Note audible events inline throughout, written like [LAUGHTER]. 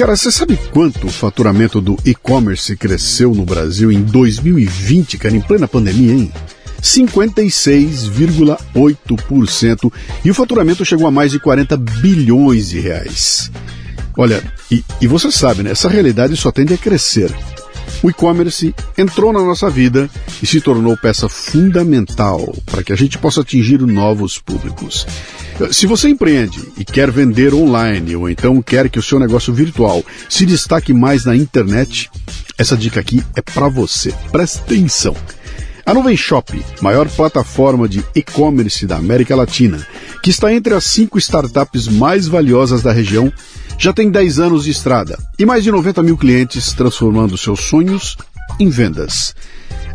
Cara, você sabe quanto o faturamento do e-commerce cresceu no Brasil em 2020, cara, em plena pandemia, hein? 56,8% e o faturamento chegou a mais de 40 bilhões de reais. Olha, e, e você sabe, né? Essa realidade só tende a crescer. O e-commerce entrou na nossa vida e se tornou peça fundamental para que a gente possa atingir novos públicos. Se você empreende e quer vender online ou então quer que o seu negócio virtual se destaque mais na internet, essa dica aqui é para você. Presta atenção. A Nuvem Shop, maior plataforma de e-commerce da América Latina, que está entre as cinco startups mais valiosas da região, já tem 10 anos de estrada e mais de 90 mil clientes transformando seus sonhos em vendas.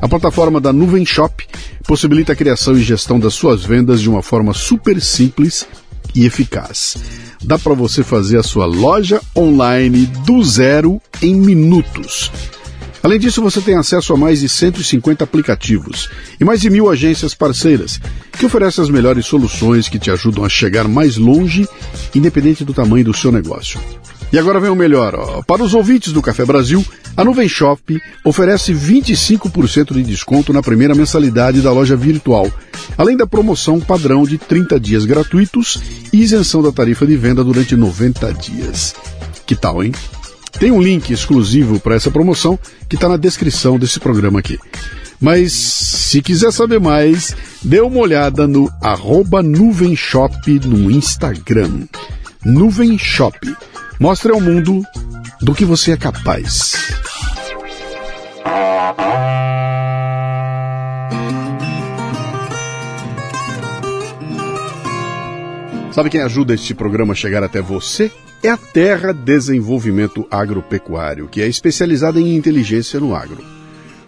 A plataforma da Nuvem Shop possibilita a criação e gestão das suas vendas de uma forma super simples e eficaz. Dá para você fazer a sua loja online do zero em minutos. Além disso, você tem acesso a mais de 150 aplicativos e mais de mil agências parceiras que oferecem as melhores soluções que te ajudam a chegar mais longe, independente do tamanho do seu negócio. E agora vem o melhor. Ó. Para os ouvintes do Café Brasil, a Nuvem Shop oferece 25% de desconto na primeira mensalidade da loja virtual, além da promoção padrão de 30 dias gratuitos e isenção da tarifa de venda durante 90 dias. Que tal, hein? Tem um link exclusivo para essa promoção que está na descrição desse programa aqui. Mas se quiser saber mais, dê uma olhada no arroba Nuvem Shop no Instagram. Nuvem Shop. Mostre ao mundo do que você é capaz. Sabe quem ajuda este programa a chegar até você? é a Terra Desenvolvimento Agropecuário, que é especializada em inteligência no agro.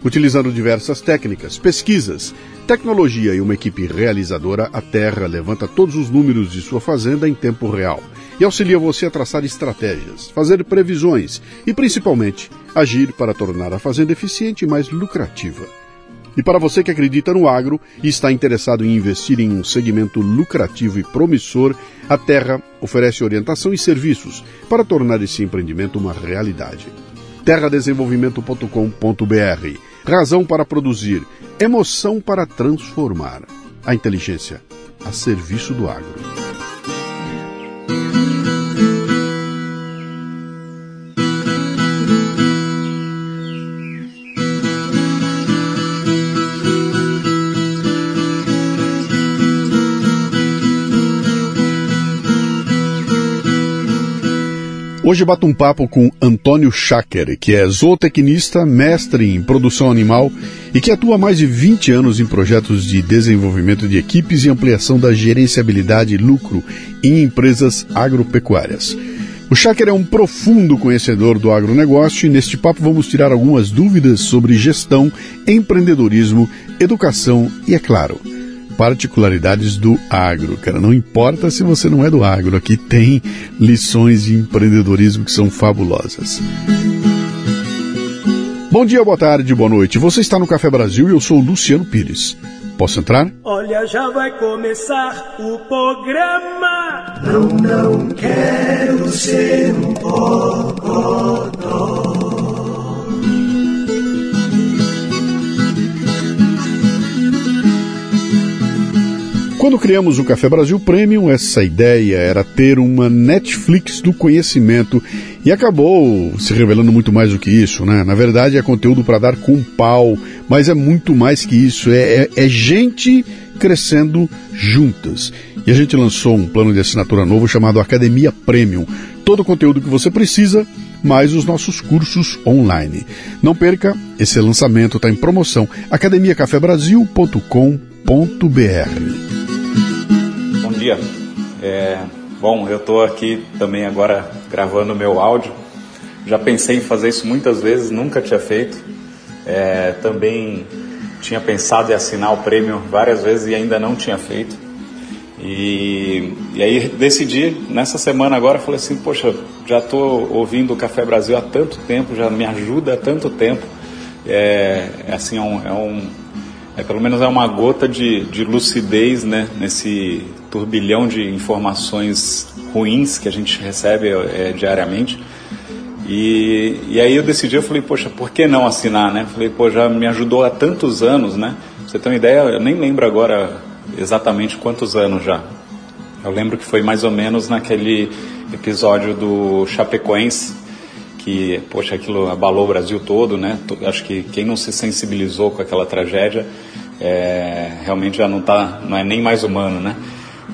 Utilizando diversas técnicas, pesquisas, tecnologia e uma equipe realizadora, a Terra levanta todos os números de sua fazenda em tempo real e auxilia você a traçar estratégias, fazer previsões e, principalmente, agir para tornar a fazenda eficiente e mais lucrativa. E para você que acredita no agro e está interessado em investir em um segmento lucrativo e promissor, a Terra oferece orientação e serviços para tornar esse empreendimento uma realidade. terradesenvolvimento.com.br Razão para produzir, emoção para transformar. A inteligência a serviço do agro. Thank you. Hoje bato um papo com Antônio Schacker, que é zootecnista, mestre em produção animal e que atua há mais de 20 anos em projetos de desenvolvimento de equipes e ampliação da gerenciabilidade e lucro em empresas agropecuárias. O Schacker é um profundo conhecedor do agronegócio e neste papo vamos tirar algumas dúvidas sobre gestão, empreendedorismo, educação e, é claro, particularidades do agro, cara. Não importa se você não é do agro, aqui tem lições de empreendedorismo que são fabulosas. Bom dia, boa tarde, boa noite. Você está no Café Brasil e eu sou o Luciano Pires. Posso entrar? Olha, já vai começar o programa. Não, não quero ser um bocodó. Quando criamos o Café Brasil Premium, essa ideia era ter uma Netflix do conhecimento e acabou se revelando muito mais do que isso, né? Na verdade, é conteúdo para dar com pau, mas é muito mais que isso. É, é, é gente crescendo juntas. E a gente lançou um plano de assinatura novo chamado Academia Premium. Todo o conteúdo que você precisa, mais os nossos cursos online. Não perca, esse lançamento está em promoção. academiacafebrasil.com.br dia. É, bom, eu estou aqui também agora gravando meu áudio. Já pensei em fazer isso muitas vezes, nunca tinha feito. É, também tinha pensado em assinar o prêmio várias vezes e ainda não tinha feito. E, e aí decidi, nessa semana agora, falei assim, poxa, já estou ouvindo o Café Brasil há tanto tempo, já me ajuda há tanto tempo. É, é assim, é um, é um é, pelo menos é uma gota de, de lucidez né, nesse turbilhão de informações ruins que a gente recebe é, diariamente. E, e aí eu decidi, eu falei, poxa, por que não assinar, né? Falei, pô, já me ajudou há tantos anos, né? Pra você ter uma ideia, eu nem lembro agora exatamente quantos anos já. Eu lembro que foi mais ou menos naquele episódio do Chapecoense, que, poxa, aquilo abalou o Brasil todo, né? Acho que quem não se sensibilizou com aquela tragédia é, realmente já não tá, não é nem mais humano, né?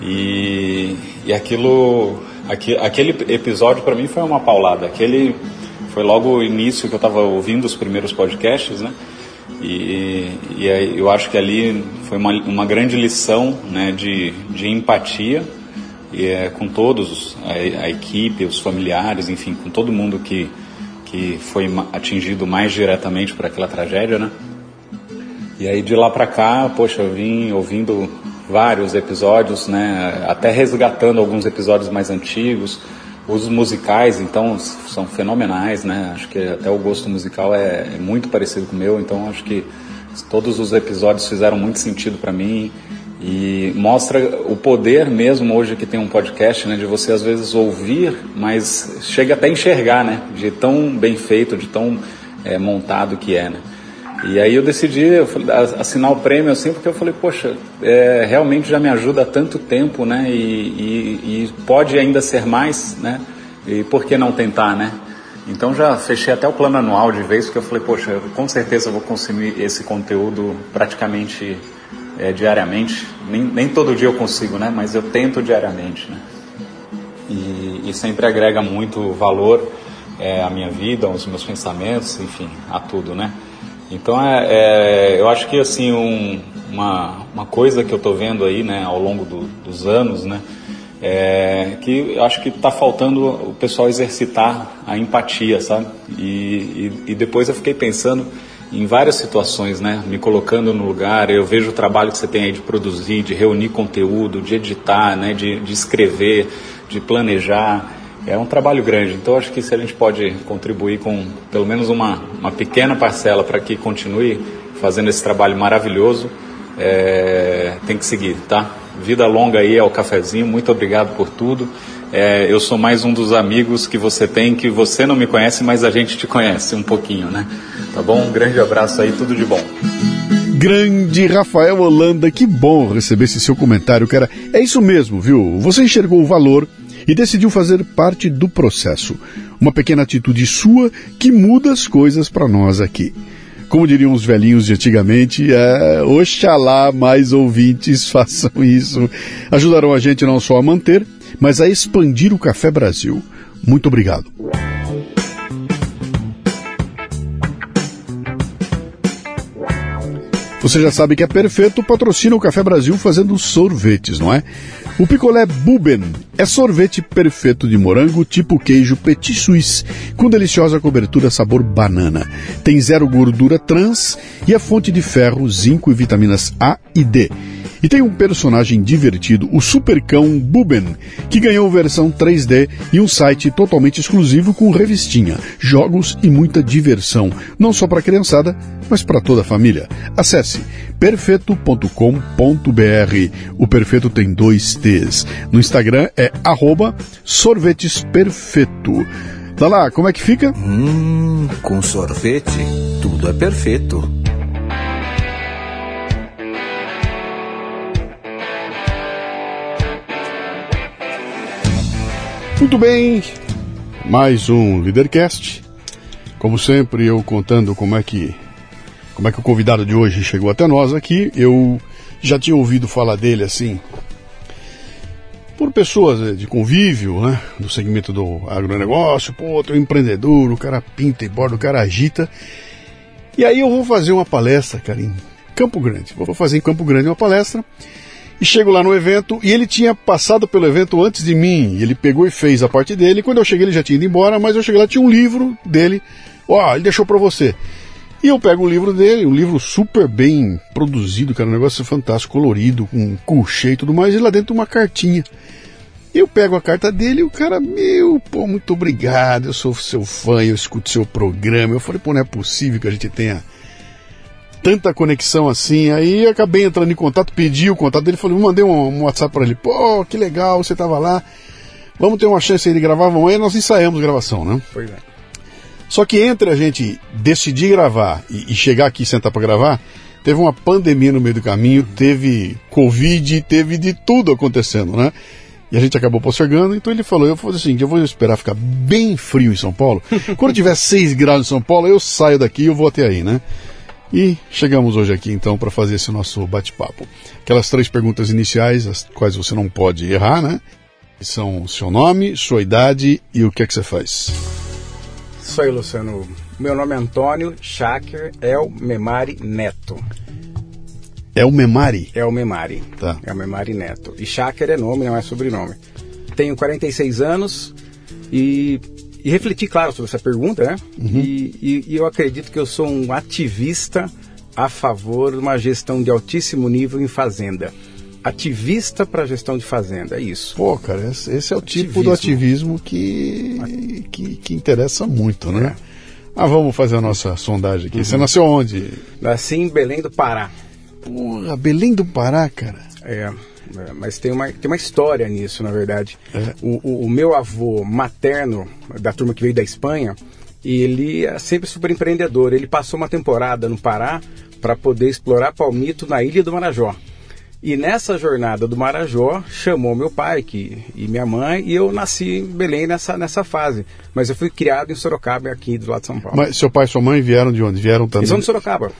E, e aquilo, aqui, aquele episódio para mim foi uma paulada. Aquele foi logo o início que eu estava ouvindo os primeiros podcasts, né? E, e eu acho que ali foi uma, uma grande lição né, de, de empatia e é, com todos, a, a, equipe, os familiares, enfim, com todo mundo que, que foi atingido mais diretamente por aquela tragédia, né? E aí de lá para cá, poxa, eu vim ouvindo vários episódios, né? Até resgatando alguns episódios mais antigos. Os musicais, então, são fenomenais, né? Acho que até o gosto musical é, é muito parecido com o meu, então acho que todos os episódios fizeram muito sentido para mim e mostra o poder mesmo hoje que tem um podcast, né? De você às vezes ouvir, mas chega até enxergar, né? De tão bem feito, de tão é, montado que é, né? E aí eu decidi eu falei, assinar o prêmio assim, porque eu falei, poxa, é, realmente já me ajuda há tanto tempo, né? E, e, e, pode ainda ser mais, né? E por que não tentar, né? Então já fechei até o plano anual de vez, porque eu falei, poxa, com certeza eu vou consumir esse conteúdo praticamente é, diariamente. Nem, nem todo dia eu consigo, né? Mas eu tento diariamente, né? E, e sempre agrega muito valor é, à minha vida, aos meus pensamentos, enfim, a tudo, né? Então, é, é, eu acho que assim um, uma, uma coisa que eu estou vendo aí, né, ao longo do, dos anos, né, é que eu acho que está faltando o pessoal exercitar a empatia, sabe? E, e, e, depois eu fiquei pensando em várias situações, né, me colocando no lugar. Eu vejo o trabalho que você tem aí de produzir, de reunir conteúdo, de editar, né, de, de escrever, de planejar é um trabalho grande. Então, acho que se a gente pode contribuir com pelo menos uma, uma pequena parcela para que continue fazendo esse trabalho maravilhoso, é, tem que seguir, tá? Vida longa aí ao cafezinho. Muito obrigado por tudo. É, eu sou mais um dos amigos que você tem, que você não me conhece, mas a gente te conhece um pouquinho, né? Tá bom? Um grande abraço aí, tudo de bom. Grande Rafael Holanda, que bom receber esse seu comentário, cara. É isso mesmo, viu? Você enxergou o valor e decidiu fazer parte do processo. Uma pequena atitude sua que muda as coisas para nós aqui. Como diriam os velhinhos de antigamente, é, oxalá mais ouvintes [LAUGHS] façam isso. Ajudarão a gente não só a manter, mas a expandir o Café Brasil. Muito obrigado. Você já sabe que é perfeito patrocina o Café Brasil fazendo sorvetes, não é? O picolé Buben é sorvete perfeito de morango tipo queijo petit suisse, com deliciosa cobertura sabor banana. Tem zero gordura trans e é fonte de ferro, zinco e vitaminas A e D. E tem um personagem divertido, o Supercão Buben, que ganhou versão 3D e um site totalmente exclusivo com revistinha, jogos e muita diversão, não só para a criançada, mas para toda a família. Acesse perfeito.com.br. O Perfeito tem dois T's. No Instagram é arroba sorvetesperfeito. Tá lá, como é que fica? Hum, com sorvete, tudo é perfeito. Muito bem, mais um Leadercast. Como sempre, eu contando como é que como é que o convidado de hoje chegou até nós aqui. Eu já tinha ouvido falar dele assim por pessoas eh, de convívio, né, do segmento do agronegócio. Pô, tem um empreendedor, o cara pinta e borda, o cara agita. E aí eu vou fazer uma palestra, cara, em Campo Grande. Vou fazer em Campo Grande uma palestra e chego lá no evento e ele tinha passado pelo evento antes de mim. ele pegou e fez a parte dele. quando eu cheguei, ele já tinha ido embora, mas eu cheguei lá, tinha um livro dele. Ó, oh, ele deixou para você. E eu pego o livro dele, um livro super bem produzido, cara, um negócio fantástico, colorido, com couchê e tudo mais, e lá dentro uma cartinha. Eu pego a carta dele e o cara, meu, pô, muito obrigado, eu sou seu fã, eu escuto seu programa. Eu falei, pô, não é possível que a gente tenha tanta conexão assim. Aí acabei entrando em contato, pedi o contato dele, falei, mandei um, um WhatsApp para ele. Pô, que legal, você tava lá. Vamos ter uma chance aí de gravar, vamos aí, nós ensaiamos gravação, né? Pois é. Só que entre a gente decidir gravar e, e chegar aqui e sentar para gravar, teve uma pandemia no meio do caminho, teve Covid, teve de tudo acontecendo, né? E a gente acabou postergando, então ele falou, eu vou fazer assim, eu vou esperar ficar bem frio em São Paulo. [LAUGHS] Quando tiver 6 graus em São Paulo, eu saio daqui e eu vou até aí, né? E chegamos hoje aqui então para fazer esse nosso bate-papo. Aquelas três perguntas iniciais, as quais você não pode errar, né? São seu nome, sua idade e o que é que você faz. Sou eu, Luciano. Meu nome é Antônio Shaker El Memari Neto. É o Memari? É o Memari. Tá. É o Memari Neto. E Shaker é nome, não é sobrenome. Tenho 46 anos e, e refleti, claro, sobre essa pergunta, né? Uhum. E, e, e eu acredito que eu sou um ativista a favor de uma gestão de altíssimo nível em fazenda. Ativista para gestão de fazenda, é isso. Pô, cara, esse, esse é o tipo do ativismo que, que, que interessa muito, né? Ah, vamos fazer a nossa sondagem aqui. Você nasceu onde? Nasci em Belém do Pará. Porra, Belém do Pará, cara. É, é, mas tem uma, tem uma história nisso, na verdade. É. O, o, o meu avô materno, da turma que veio da Espanha, ele é sempre super empreendedor. Ele passou uma temporada no Pará para poder explorar palmito na ilha do Marajó. E nessa jornada do Marajó, chamou meu pai que, e minha mãe, e eu nasci em Belém nessa, nessa fase. Mas eu fui criado em Sorocaba, aqui do lado de São Paulo. Mas seu pai e sua mãe vieram de onde? Vieram também? Eles são de Sorocaba.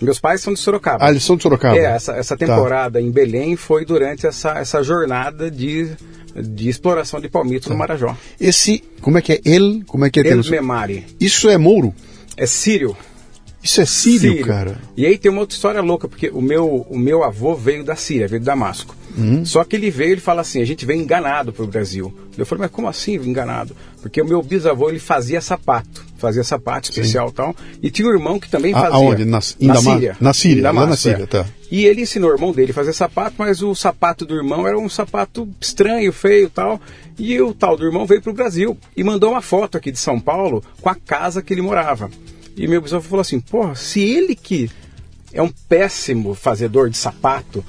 Meus pais são de Sorocaba. Ah, eles são de Sorocaba? É, essa, essa temporada em Belém foi durante essa, essa jornada de, de exploração de palmitos no Marajó. Esse, como é que é? El, como é que é? El Memari. Isso é Mouro? É sírio. Isso é sírio, cara. E aí tem uma outra história louca, porque o meu, o meu avô veio da Síria, veio de Damasco. Uhum. Só que ele veio e fala assim, a gente vem enganado para o Brasil. Eu falei, mas como assim enganado? Porque o meu bisavô, ele fazia sapato, fazia sapato especial e tal. E tinha um irmão que também A- fazia. aonde? Na- na Síria. na Síria, lá na Damasco, Síria, é. tá. E ele ensinou o irmão dele a fazer sapato, mas o sapato do irmão era um sapato estranho, feio e tal. E o tal do irmão veio para o Brasil e mandou uma foto aqui de São Paulo com a casa que ele morava. E meu bisavô falou assim: porra, se ele que é um péssimo fazedor de sapato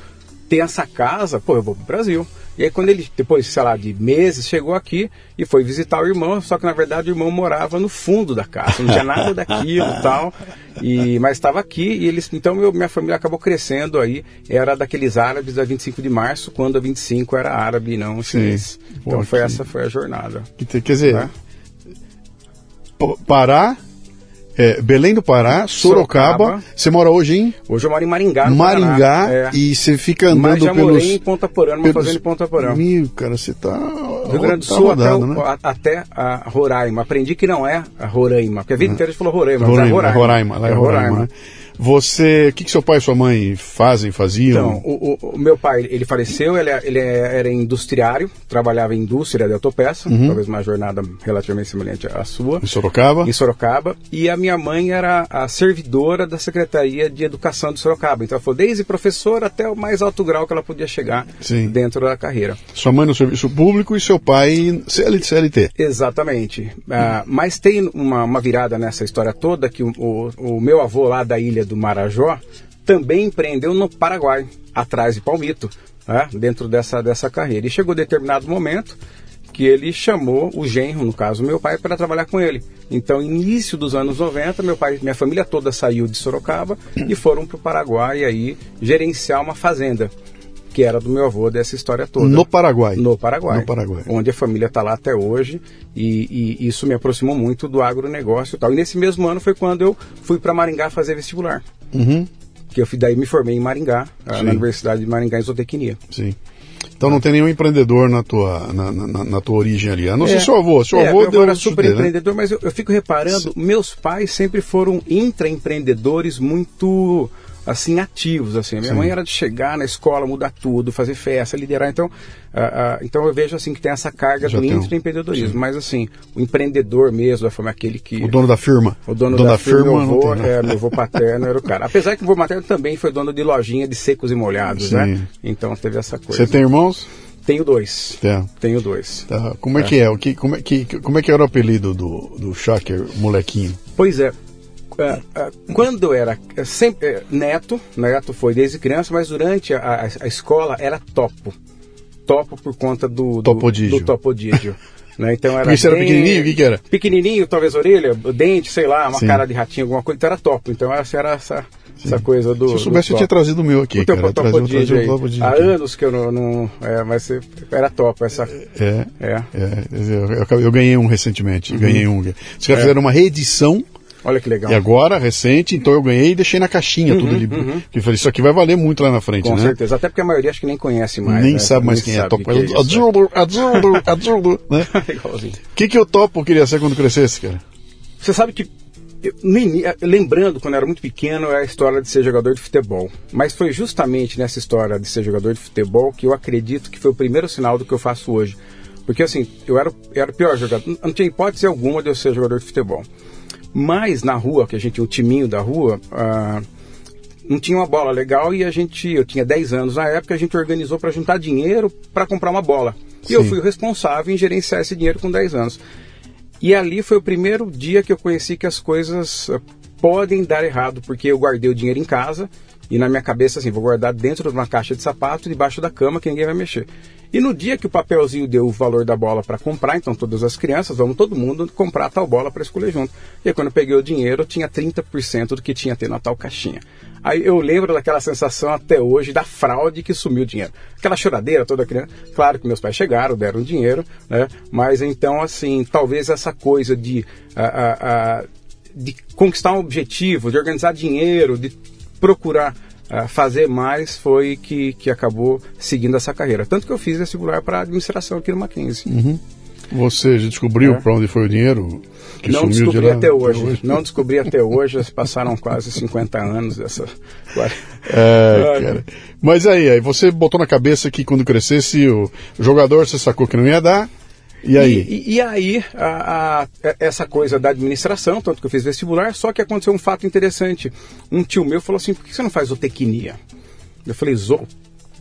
tem essa casa, pô, eu vou pro Brasil. E aí quando ele, depois, sei lá, de meses, chegou aqui e foi visitar o irmão, só que na verdade o irmão morava no fundo da casa, não tinha nada daquilo e [LAUGHS] tal. E, mas estava aqui e eles. Então meu- minha família acabou crescendo aí. Era daqueles árabes da 25 de março, quando a 25 era árabe e não chinês. Então Pô, foi que- essa foi a jornada. Quer dizer, Né? P- Pará, é, Belém do Pará, Sorocaba. Sorocaba. Você mora hoje em Hoje eu moro em Maringá, no Maringá Paraná. É. e você fica andando Mas já pelos. morei em Ponta Porã, numa pelos- fazenda em Ponta Porã. Meu, cara, você tá. Rio Grande do tá Sul rodado, até, o- né? a- até a Roraima. Aprendi que não é a Roraima, porque a vida inteira a gente falou Roraima, mas é Roraima, Roraima. Roraima, lá é Roraima. né? Você, o que, que seu pai e sua mãe fazem, faziam? Então, o, o- o meu pai, ele faleceu, ele, ele era industriário, trabalhava em indústria de autopeça, Uhum. talvez uma jornada relativamente semelhante à sua, em Sorocaba? em Sorocaba, e a minha mãe era a servidora da Secretaria de Educação de Sorocaba. Então, ela falou desde professora até o mais alto grau que ela podia chegar Sim. dentro da carreira. Sua mãe no serviço público e seu pai CL CLT. Exatamente. Ah, mas tem uma, uma virada nessa história toda que o, o- o meu avô lá da ilha do Marajó também empreendeu no Paraguai, atrás de Palmito, né, dentro dessa, dessa carreira. E chegou determinado momento que ele chamou o genro, no caso meu pai, para trabalhar com ele. Então, início dos anos 90, meu pai, minha família toda saiu de Sorocaba e foram para o Paraguai aí gerenciar uma fazenda que era do meu avô dessa história toda. No Paraguai. No Paraguai. No Paraguai. Onde a família está lá até hoje e, e isso me aproximou muito do agronegócio e tal. E nesse mesmo ano foi quando eu fui para Maringá fazer vestibular. Uhum. Que eu fui, daí me formei em Maringá, ah, Sim. na Universidade de Maringá em zootecnia. Sim. Então não tem nenhum empreendedor na tua, na, na- na tua origem ali. A não ser É. seu avô. Seu É, avô meu avô era super né? empreendedor, mas eu, eu fico reparando, meus pais sempre foram intraempreendedores muito assim ativos assim. A minha Sim. mãe era de chegar na escola, mudar tudo, fazer festa, liderar. Então, ah, ah, então eu vejo assim que tem essa carga Já do tem um- intraempreendedorismo. Mas assim, o empreendedor mesmo, da forma aquele que O dono da firma. o dono, da, da, firma, meu não avô, né? é, meu avô paterno era o cara. Apesar que o avô materno também foi dono de lojinha de secos e molhados, Sim. né? Então teve essa coisa. Você tem irmãos? Tenho dois. Tem. Tenho dois. Tá. Como é, que é? O que, como, é que, como é que era o apelido do, do Shaker, molequinho? Pois é. Ah, ah, quando eu era eh, sempre neto, neto foi desde criança, mas durante a, a- escola era topo. Topo por conta do, do Topodígio. do topodígio. Né? Então era você era bem- pequenininho, o que que era? Pequenininho, talvez orelha, dente, sei lá, uma Sim. cara de ratinho, alguma coisa, então era top. Então essa era essa, essa coisa do. Se eu soubesse, eu tinha trazido o meu aqui, O teu cara. Eu Topo trazia- eu Digi trazia um aí. Topo Digi Há aqui. anos que eu não. não é, mas era top essa. É. É. É, eu, eu- ganhei um recentemente, ganhei um. Os caras É. fizeram uma reedição Olha que legal. e agora, recente, então eu ganhei e deixei na caixinha tudo ali. Que eu falei, isso aqui vai valer muito lá na frente, Com né? certeza. Até porque a maioria acho que nem conhece mais. Nem né? sabe mais Nem quem é sabe Topo. o [LAUGHS] que que é isso. Azul, azul, né? Igualzinho. O que, que o Topo queria ser quando crescesse, cara? Você sabe que, eu- ini- lembrando, quando eu era muito pequeno, é a história de ser jogador de futebol. Mas foi justamente nessa história de ser jogador de futebol que eu acredito que foi o primeiro sinal do que eu faço hoje. Porque assim, eu era, eu era o pior jogador, não tinha hipótese alguma de eu ser jogador de futebol. Mas na rua, que a gente o timinho da rua, ah, não tinha uma bola legal e a gente, eu tinha 10 anos na época, a gente organizou para juntar dinheiro para comprar uma bola. E eu Sim. fui o responsável em gerenciar esse dinheiro com 10 anos. E ali foi o primeiro dia que eu conheci que as coisas eh, podem dar errado, porque eu guardei o dinheiro em casa e na minha cabeça assim, vou guardar dentro de uma caixa de sapato, debaixo da cama, que ninguém vai mexer. E no dia que o papelzinho deu o valor da bola para comprar, então todas as crianças, vamos todo mundo comprar tal bola para escolher junto. E aí, quando eu peguei o dinheiro, tinha 30% do que tinha ter na tal caixinha. Aí eu lembro daquela sensação até hoje da fraude que sumiu o dinheiro. Aquela choradeira toda criança. Claro que meus pais chegaram, deram dinheiro, né? Mas então, assim, talvez essa coisa de, ah, ah, ah, de conquistar um objetivo, de organizar dinheiro, de procurar fazer mais, foi que, que acabou seguindo essa carreira. Tanto que eu fiz vestibular para administração aqui no Mackenzie. Você já descobriu É. para onde foi o dinheiro? que Não sumiu de descobri lá até hoje. Não descobri até hoje. Passaram quase 50 anos dessa. É, cara. Mas aí, aí você botou na cabeça que quando crescesse o jogador você sacou que não ia dar. E aí? E, e- aí, a- a- essa coisa da administração, tanto que eu fiz vestibular, só que aconteceu um fato interessante. Um tio meu falou assim: por que você não faz zootecnia? Eu falei: zoo?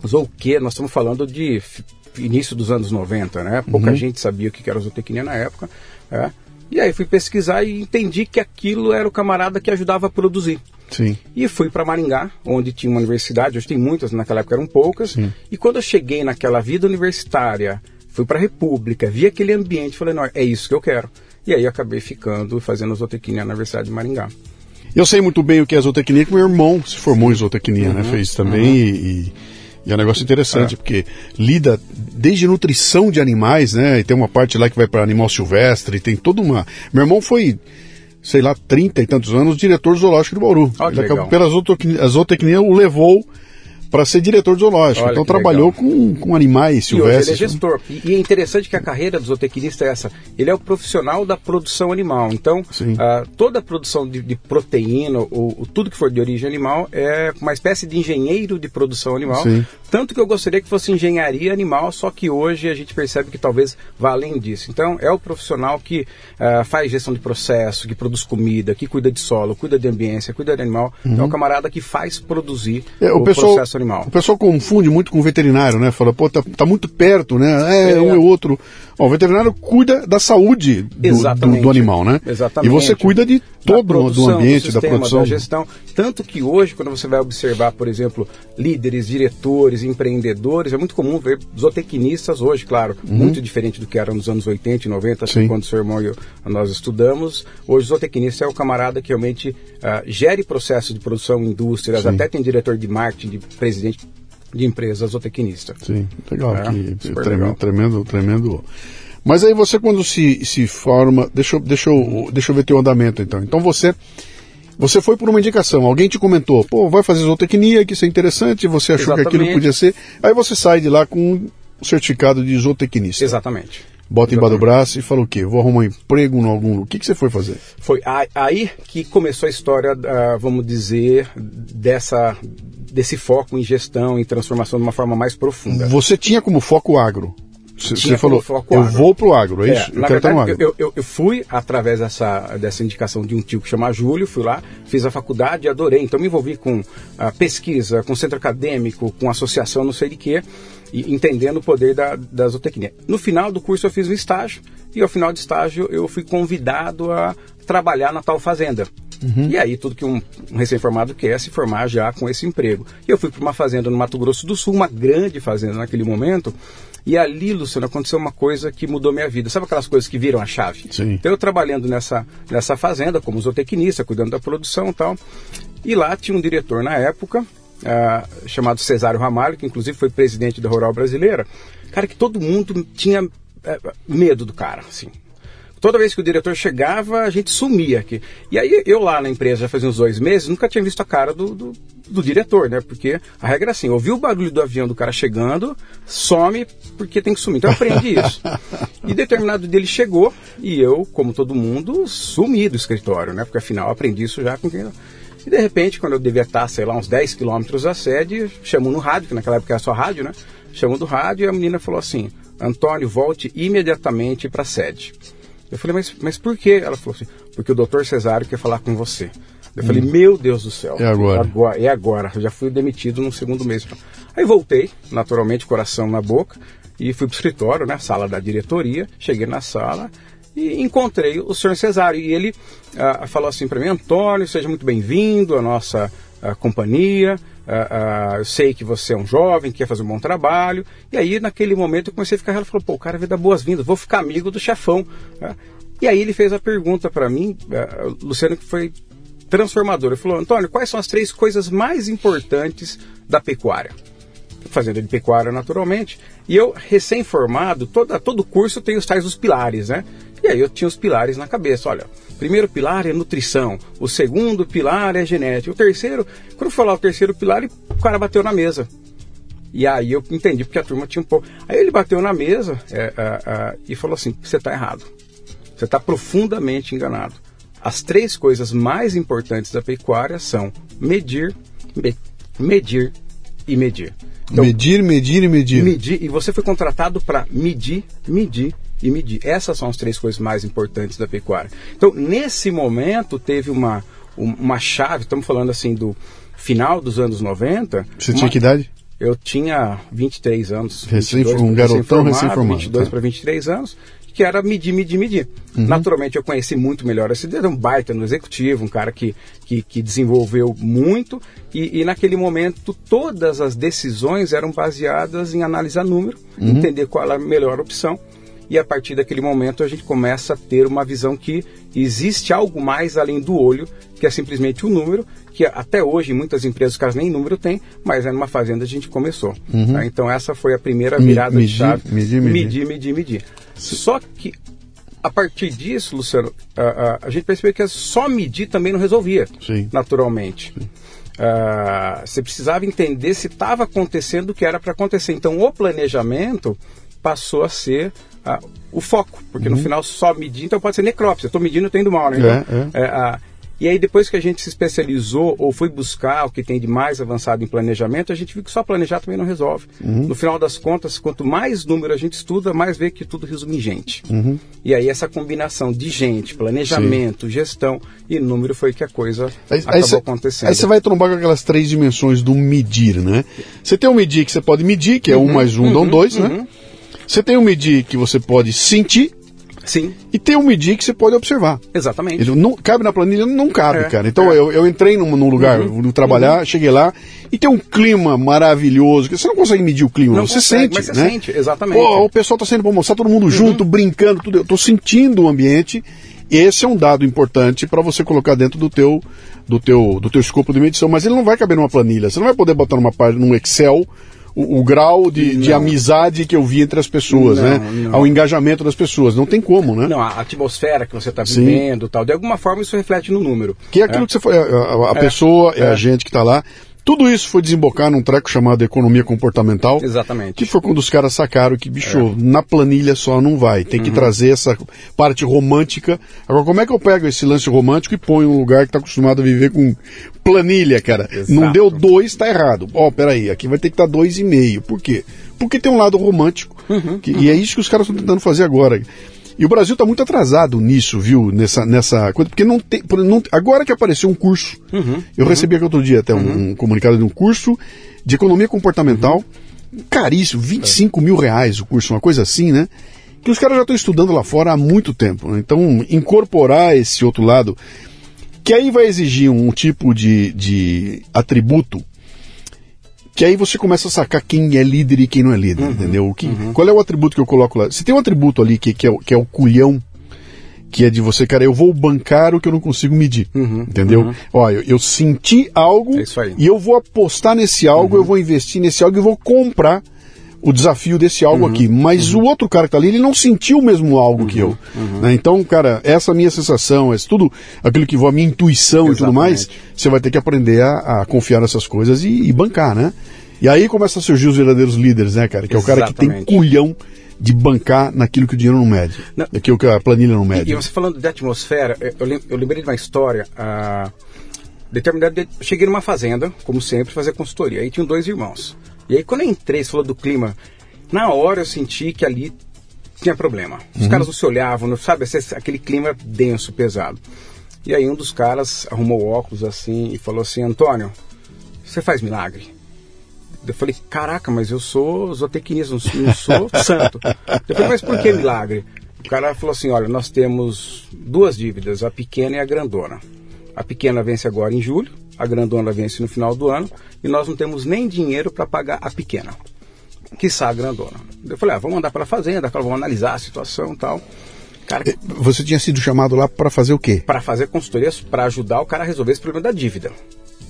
Zoo o quê? Nós estamos falando de início dos anos 90, né? Pouca gente sabia o que era zootecnia na época. né? E aí fui pesquisar e entendi que aquilo era o camarada que ajudava a produzir. Sim. E fui para Maringá, onde tinha uma universidade, hoje tem muitas, naquela época eram poucas. Sim. E quando eu cheguei naquela vida universitária, fui para a República, vi aquele ambiente, falei, não, é isso que eu quero. E aí acabei ficando fazendo zootecnia na Universidade de Maringá. Eu sei muito bem o que é zootecnia, que meu irmão se formou em zootecnia, Uhum. né? Fez também e, e- e é um negócio interessante, É. porque lida desde nutrição de animais, né? E tem uma parte lá que vai para animal silvestre, tem toda uma. Meu irmão foi, sei lá, 30 e tantos anos, diretor zoológico de Bauru. Que Ele acabou- pela zootecnia, a zootecnia o levou para ser diretor de zoológico. Olha então trabalhou com, com animais E hoje ele é silvestres. gestor. E, e é interessante que a carreira do zootecnista é essa. Ele é o profissional da produção animal. Então, ah, toda a produção de, de proteína, ou, tudo que for de origem animal, é uma espécie de engenheiro de produção animal. Sim. Tanto que eu gostaria que fosse engenharia animal, só que hoje a gente percebe que talvez vá além disso. Então, é o profissional que ah, faz gestão de processo, que produz comida, que cuida de solo, cuida de ambiência, cuida de animal. É o camarada que faz produzir Uhum. É, o, pessoal, processo animal. O pessoal confunde muito com o veterinário, né? Fala, pô, tá, tá muito perto, né? É, É. um e outro. Ó, o veterinário cuida da saúde do, do, do animal, né? Exatamente. E você cuida de Da todo do produção, ambiente, do da sistema, produção. da gestão. Tanto que hoje, quando você vai observar, por exemplo, líderes, diretores, empreendedores, é muito comum ver zootecnistas hoje, claro, muito diferente do que era nos anos 80 e 90, assim, Uhum. Sim. quando seu irmão e eu, nós estudamos. Hoje, o zootecnista é o camarada que realmente ah, gere processos de produção, indústrias, Sim. até tem diretor de marketing, de presidente de empresa zootecnista. Sim, legal. É, que, tremendo, legal. tremendo, tremendo. Mas aí você quando se, se forma, deixa, eu- deixa, eu, deixa eu ver teu andamento então. Então você você foi por uma indicação, alguém te comentou, pô, vai fazer zootecnia, que isso é interessante, você achou que aquilo Exatamente. podia ser. Aí você sai de lá com o certificado de zootecnista. Exatamente. Bota embaixo do braço e fala o quê? Vou arrumar um emprego em algum. O que, que você foi fazer? Foi aí que começou a história, ah, vamos dizer, dessa, desse foco em gestão e transformação de uma forma mais profunda. Você tinha como foco o agro. Você falou, eu agro. vou pro agro, é, É, isso? Eu na verdade, agro. eu, eu, eu fui através dessa, dessa indicação de um tio que chama Júlio, fui lá, fiz a faculdade e adorei. Então me envolvi com a pesquisa, com centro acadêmico, com associação, não sei de quê, e entendendo o poder da, da zootecnia. No final do curso eu fiz um estágio e ao final do estágio eu fui convidado a trabalhar na tal fazenda. Uhum. E aí tudo que um, um recém-formado quer é se formar já com esse emprego. E eu fui para uma fazenda no Mato Grosso do Sul, uma grande fazenda naquele momento, E ali, Luciano, aconteceu uma coisa que mudou minha vida. Sabe aquelas coisas que viram a chave? Sim. Então eu trabalhando nessa, nessa fazenda como zootecnista, cuidando da produção e tal. E lá tinha um diretor na época, ah, chamado Cesário Ramalho, que inclusive foi presidente da Rural Brasileira. Cara, que todo mundo tinha eh, medo do cara, assim. Toda vez que o diretor chegava, a gente sumia aqui. E aí eu lá na empresa já fazia uns dois meses, nunca tinha visto a cara do, do, do diretor, né? Porque a regra é assim, ouviu o barulho do avião do cara chegando, some porque tem que sumir. Então eu aprendi isso. E determinado dia ele chegou e eu, como todo mundo, sumi do escritório, né? Porque afinal aprendi isso já com quem... E de repente, quando eu devia estar, sei lá, uns 10 quilômetros da sede, chamou no rádio, que naquela época era só rádio, né? Chamou do rádio e a menina falou assim, Antônio, volte imediatamente para a sede. Eu falei, mas, mas por quê? Ela falou assim, porque o doutor Cesário quer falar com você. Eu falei, meu Deus do céu. É agora. agora. É agora. Eu já fui demitido no segundo mês. Aí voltei, naturalmente, coração na boca, e fui para o escritório, né, sala da diretoria. Cheguei na sala e encontrei o senhor Cesário. E ele ah, falou assim para mim, Antônio, seja muito bem-vindo à nossa ah, companhia. Ah, eu sei que você é um jovem, quer fazer um bom trabalho. E aí, naquele momento, eu comecei a ficar. Ela falou: pô, o cara vai dar boas-vindas, vou ficar amigo do chefão. E aí, ele fez a pergunta para mim, Luciano, que foi transformadora. Ele falou: Antônio, quais são as três coisas mais importantes da pecuária? Fazenda de pecuária, naturalmente. E eu, recém-formado, toda, todo curso tem os tais dos pilares, né? E aí eu tinha os pilares na cabeça. Olha, o primeiro pilar é nutrição, o segundo pilar é genética, o terceiro, quando eu falar o terceiro pilar, o cara bateu na mesa. E aí eu entendi porque a turma tinha um pouco. Aí ele bateu na mesa é, é, é, e falou assim: você está errado. Você está profundamente enganado. As três coisas mais importantes da pecuária são medir, me- medir e medir. Então, medir, medir e medir. medir e você foi contratado para medir, medir e medir. Essas são as três coisas mais importantes da pecuária. Então, nesse momento, teve uma, um- uma chave, estamos falando assim do final dos anos 90. Você uma- tinha que idade? Eu tinha 23 anos. Recém- 22, um garotão recém-formado, 22 tá. para 23 anos, que era medir, medir, medir. Uhum. Naturalmente eu conheci muito melhor esse dedo, um baita no executivo, um cara que, que, que desenvolveu muito, e, e naquele momento todas as decisões eram baseadas em analisar número, Uhum. entender qual era a melhor opção, e a partir daquele momento a gente começa a ter uma visão que existe algo mais além do olho, que é simplesmente o número, que até hoje muitas empresas os caras nem número tem, mas é numa fazenda a gente começou. tá? Então essa foi a primeira Me- virada medir, de chave. medir, medir. medir, medir, medir. Só que a partir disso, Luciano, a, a- a gente percebeu que só medir também não resolvia, Sim. naturalmente. Ah, você precisava entender se estava acontecendo o que era para acontecer. Então, o planejamento passou a ser ah, o foco, porque no final só medir, então pode ser necrópsia. Eu estou medindo, eu estou indo mal, né? Então, É, é. é, ah, e aí, depois que a gente se especializou ou foi buscar o que tem de mais avançado em planejamento, a gente viu que só planejar também não resolve. No final das contas, quanto mais número a gente estuda, mais vê que tudo resume em gente. E aí, essa combinação de gente, planejamento, gestão e número foi que a coisa Aí, acabou aí cê- acontecendo. aí você vai trombar com aquelas três dimensões do medir, né? Você tem um medir que você pode medir, que é um mais um dá um dois, né? Você tem um medir que você pode sentir Sim, e tem um medir que você pode observar. exatamente. Ele não cabe na planilha, não cabe, É, cara. Então é. Uhum. eu, eu entrei num, num lugar, vou trabalhar, cheguei lá e tem um clima maravilhoso. Você não consegue medir o clima, Não você consegue, sente, mas você né? sente, exatamente. Uhum. Pô, o pessoal tá saindo pra almoçar, todo mundo junto, brincando, tudo. Eu tô sentindo o ambiente. Esse é um dado importante para você colocar dentro do teu, do teu, do teu escopo de medição, mas ele não vai caber numa planilha. Você não vai poder botar numa página, num Excel, o, o grau de, de amizade que eu vi entre as pessoas, Não, né? não. Ao engajamento das pessoas. Não tem como, né? Não, a atmosfera que você está Sim. vivendo tal, de alguma forma isso reflete no número. Que é aquilo que você foi, a, a- a pessoa, é, a gente que está lá. Tudo isso foi desembocar num treco chamado economia comportamental. Exatamente. Que foi quando os caras sacaram que, bicho, na planilha só não vai. Tem Uhum. que trazer essa parte romântica. Agora, como é que eu pego esse lance romântico e ponho num lugar que está acostumado a viver com planilha, cara? Exato. Não deu dois, tá errado. Ó, peraí, aqui vai ter que estar dois e meio. Por quê? Porque tem um lado romântico. Uhum, que- E é isso que os caras estão tentando fazer agora. E o Brasil está muito atrasado nisso, viu? Nessa, nessa coisa, porque não tem. não- agora que apareceu um curso, Uhum, eu recebi aqui outro dia até um, um comunicado de um curso de economia comportamental, caríssimo, 25 mil reais o curso, uma coisa assim, né? Que os caras já estão estudando lá fora há muito tempo. né? Então, incorporar esse outro lado, que aí vai exigir um tipo de, de atributo que aí você começa a sacar quem é líder e quem não é líder, Uhum. entendeu? O que, Qual é o atributo que eu coloco lá? Se tem um atributo ali que, que, é, o- que é o culhão, que é de você, cara, eu vou bancar o que eu não consigo medir, entendeu? Ó, eu, eu senti algo Uhum. É. Uhum. e eu vou apostar nesse algo, eu vou investir nesse algo e vou comprar o desafio desse algo Uhum. aqui. Mas o outro cara que tá ali, ele não sentiu o mesmo algo que eu. Uhum. né? Então, cara, essa minha sensação, é tudo aquilo que vou, a minha intuição e tudo mais, você vai ter que aprender a, a confiar nessas coisas e, e bancar, né? E aí começa a surgir os verdadeiros líderes, né, cara? Que é o cara que tem Exatamente. culhão de bancar naquilo que o dinheiro não mede. Não. Naquilo que a planilha não mede. E, e você falando de atmosfera, eu- eu, lem- eu lembrei de uma história. ah, determinado eu cheguei numa fazenda, como sempre, fazer consultoria. Aí tinham dois irmãos. E aí quando eu entrei, você falou do clima, na hora eu senti que ali tinha problema. Os caras não se olhavam, não, sabe? Aquele clima denso, pesado. E aí um dos caras arrumou óculos assim e falou assim, Antônio, você faz milagre? Eu falei, caraca, mas eu sou zootecnista, não sou, não sou [LAUGHS] santo. Eu falei, mas por que milagre? O cara falou assim, olha, nós temos duas dívidas, a pequena e a grandona. A pequena vence agora em julho, a grandona vence no final do ano, e nós não temos nem dinheiro para pagar a pequena, que a grandona. Eu falei, ah, vamos andar para a fazenda, vamos analisar a situação e tal. Cara, Você tinha sido chamado lá para fazer o quê? para fazer consultorias para ajudar o cara a resolver esse problema da dívida.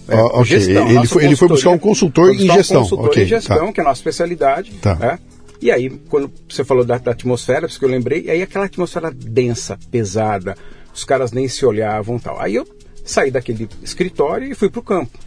Ah, ok. Ele nossa foi- ele foi buscar um consultor foi em buscar um gestão. consultor Ok, em gestão, tá. que é a nossa especialidade. Tá. né? E aí, quando você falou da, da atmosfera, isso que eu lembrei, e aí aquela atmosfera densa, pesada, os caras nem se olhavam e tal. Aí eu saí daquele escritório e fui para o campo.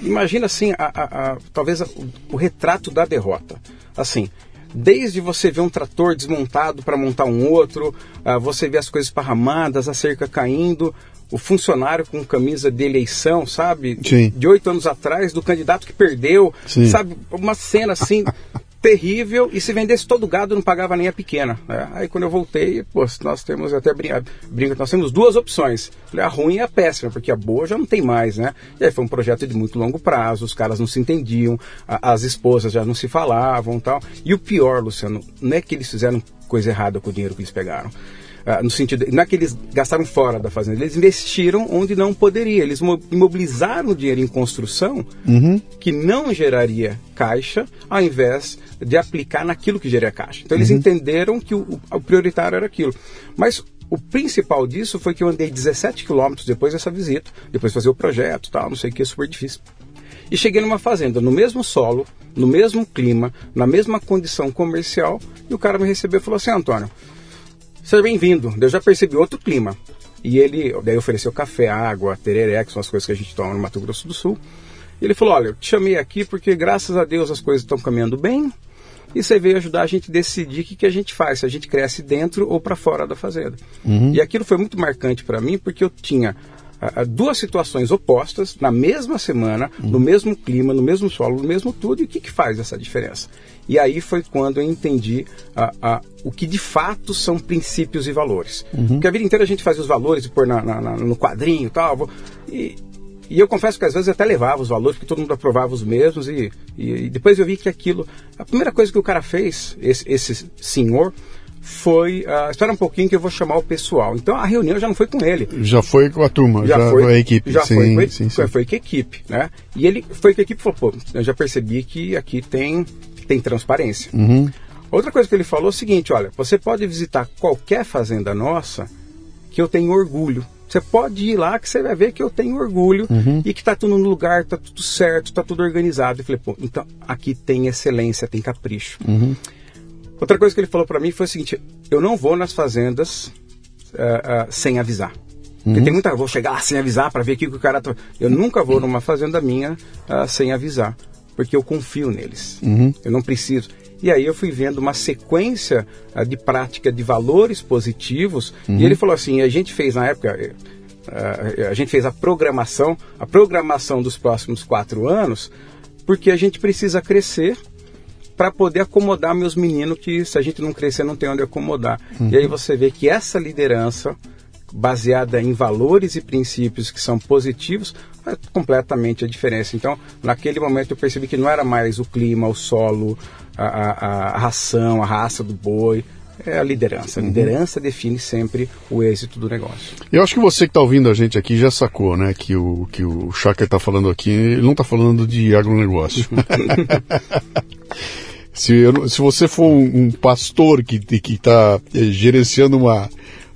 Imagina assim, a- a- a- talvez a- o, retrato da derrota. Assim, desde você ver um trator desmontado para montar um outro, ah, você vê as coisas esparramadas, a cerca caindo, o funcionário com camisa de eleição, sabe? Sim. De oito anos atrás, do candidato que perdeu, Sim. sabe? Uma cena assim. Terrível e se vendesse todo o gado não pagava nem a pequena. né? Aí quando eu voltei, pô, nós temos até brinca, nós temos duas opções. A ruim e a péssima, porque a boa já não tem mais, né? E aí foi um projeto de muito longo prazo, os caras não se entendiam, a- as esposas já não se falavam tal. E o pior, Luciano, não é que eles fizeram coisa errada com o dinheiro que eles pegaram. Ah, no sentido, não é que eles gastaram fora da fazenda, eles investiram onde não poderia. Eles mo- imobilizaram o dinheiro em construção que não geraria caixa, ao invés de aplicar naquilo que geraria caixa. Então eles entenderam que o, o- prioritário era aquilo. Mas o principal disso foi que eu andei 17 quilômetros depois dessa visita, depois de fazer o projeto, tal, não sei o que, super difícil. E cheguei numa fazenda, no mesmo solo, no mesmo clima, na mesma condição comercial, e o cara me recebeu e falou assim, Antônio, Seja bem-vindo. Eu já percebi outro clima. E ele daí ofereceu café, água, tereré, que são as coisas que a gente toma no Mato Grosso do Sul. E ele falou: Olha, eu te chamei aqui porque graças a Deus as coisas estão caminhando bem. E você veio ajudar a gente a decidir o que, que a gente faz, se a gente cresce dentro ou para fora da fazenda. E aquilo foi muito marcante para mim porque eu tinha ah, ah, duas situações opostas na mesma semana, no mesmo clima, no mesmo solo, no mesmo tudo. E o que, que faz essa diferença? E aí foi quando eu entendi ah, ah, o que de fato são princípios e valores. Porque a vida inteira a gente fazia os valores e pôr na, na- na- no quadrinho e tal. E, e eu confesso que às vezes eu até levava os valores, porque todo mundo aprovava os mesmos. E, e- e depois eu vi que aquilo. A primeira coisa que o cara fez, esse, esse senhor, foi. ah, espera um pouquinho que eu vou chamar o pessoal. Então a reunião já não foi com ele Já foi com a turma, já, já foi com a equipe. já sim, foi, com, sim, foi, sim. foi com a equipe, né? E ele foi com a equipe e falou, pô, eu já percebi que aqui tem, tem transparência. Uhum. Outra coisa que ele falou é o seguinte, olha, você pode visitar qualquer fazenda nossa que eu tenho orgulho. Você pode ir lá que você vai ver que eu tenho orgulho Uhum. e que tá tudo no lugar, tá tudo certo, tá tudo organizado. Eu falei, pô, então aqui tem excelência, tem capricho. Uhum. Outra coisa que ele falou para mim foi o seguinte: eu não vou nas fazendas ah, ah, sem avisar. Porque tem muita. Vou chegar lá sem avisar para ver o que o cara. Tá... Eu nunca vou numa fazenda minha ah, sem avisar. Porque eu confio neles. Eu não preciso. E aí eu fui vendo uma sequência ah, de prática de valores positivos. E ele falou assim: a gente fez na época. eh, ah, a gente fez a programação, a programação dos próximos quatro anos, porque a gente precisa crescer para poder acomodar meus meninos que se a gente não crescer não tem onde acomodar. E aí você vê que essa liderança baseada em valores e princípios que são positivos faz completamente a diferença. Então, naquele momento eu percebi que não era mais o clima, o solo, a, a- a ração, a raça do boi, é a liderança. A liderança define sempre o êxito do negócio. Eu acho que você que está ouvindo a gente aqui já sacou, né, que o que o Chaka está falando aqui, ele não está falando de agronegócio. [LAUGHS] se, eu- se você for um, um pastor que que está gerenciando uma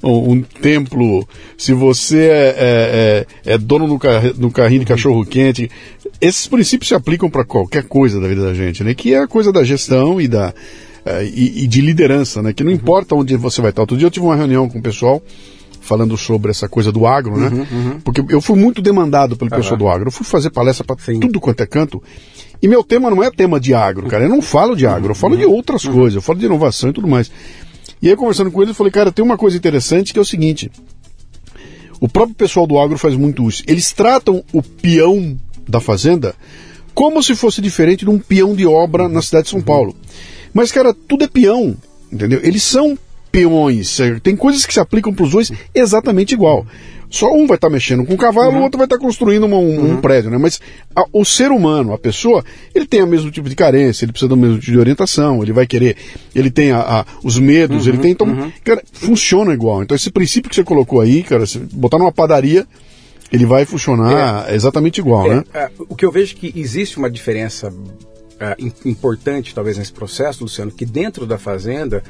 um, um templo, se você é, é- é- é dono no, carri- no carrinho de cachorro quente, esses princípios se aplicam para qualquer coisa da vida da gente, né? Que é a coisa da gestão e da eh, e, e de liderança, né? Que não importa onde você vai estar. Outro dia eu tive uma reunião com o pessoal falando sobre essa coisa do agro, né? Porque eu fui muito demandado pelo pessoal do agro. Eu fui fazer palestra para tudo quanto é canto. E meu tema não é tema de agro, cara. Eu não falo de agro, eu falo de outras coisas. Eu falo de inovação e tudo mais. E aí, conversando com ele, eu falei, cara, tem uma coisa interessante que é o seguinte. O próprio pessoal do agro faz muito isso. Eles tratam o peão da fazenda como se fosse diferente de um peão de obra na cidade de São Paulo. Mas, cara, tudo é peão, entendeu? Eles são peões. Tem coisas que se aplicam para os dois exatamente igual. Só um vai estar mexendo com o cavalo, o outro vai estar construindo uma- um, um prédio, né? Mas a- o ser humano, a pessoa, ele tem o mesmo tipo de carência, ele precisa do mesmo tipo de orientação, ele vai querer, ele tem a- a- os medos, ele tem, então, cara, funciona igual. Então esse princípio que você colocou aí, cara, botar numa padaria, ele vai funcionar exatamente igual, né? É, é, o que eu vejo que existe uma diferença é, im- importante, talvez, nesse processo, Luciano, que dentro da fazenda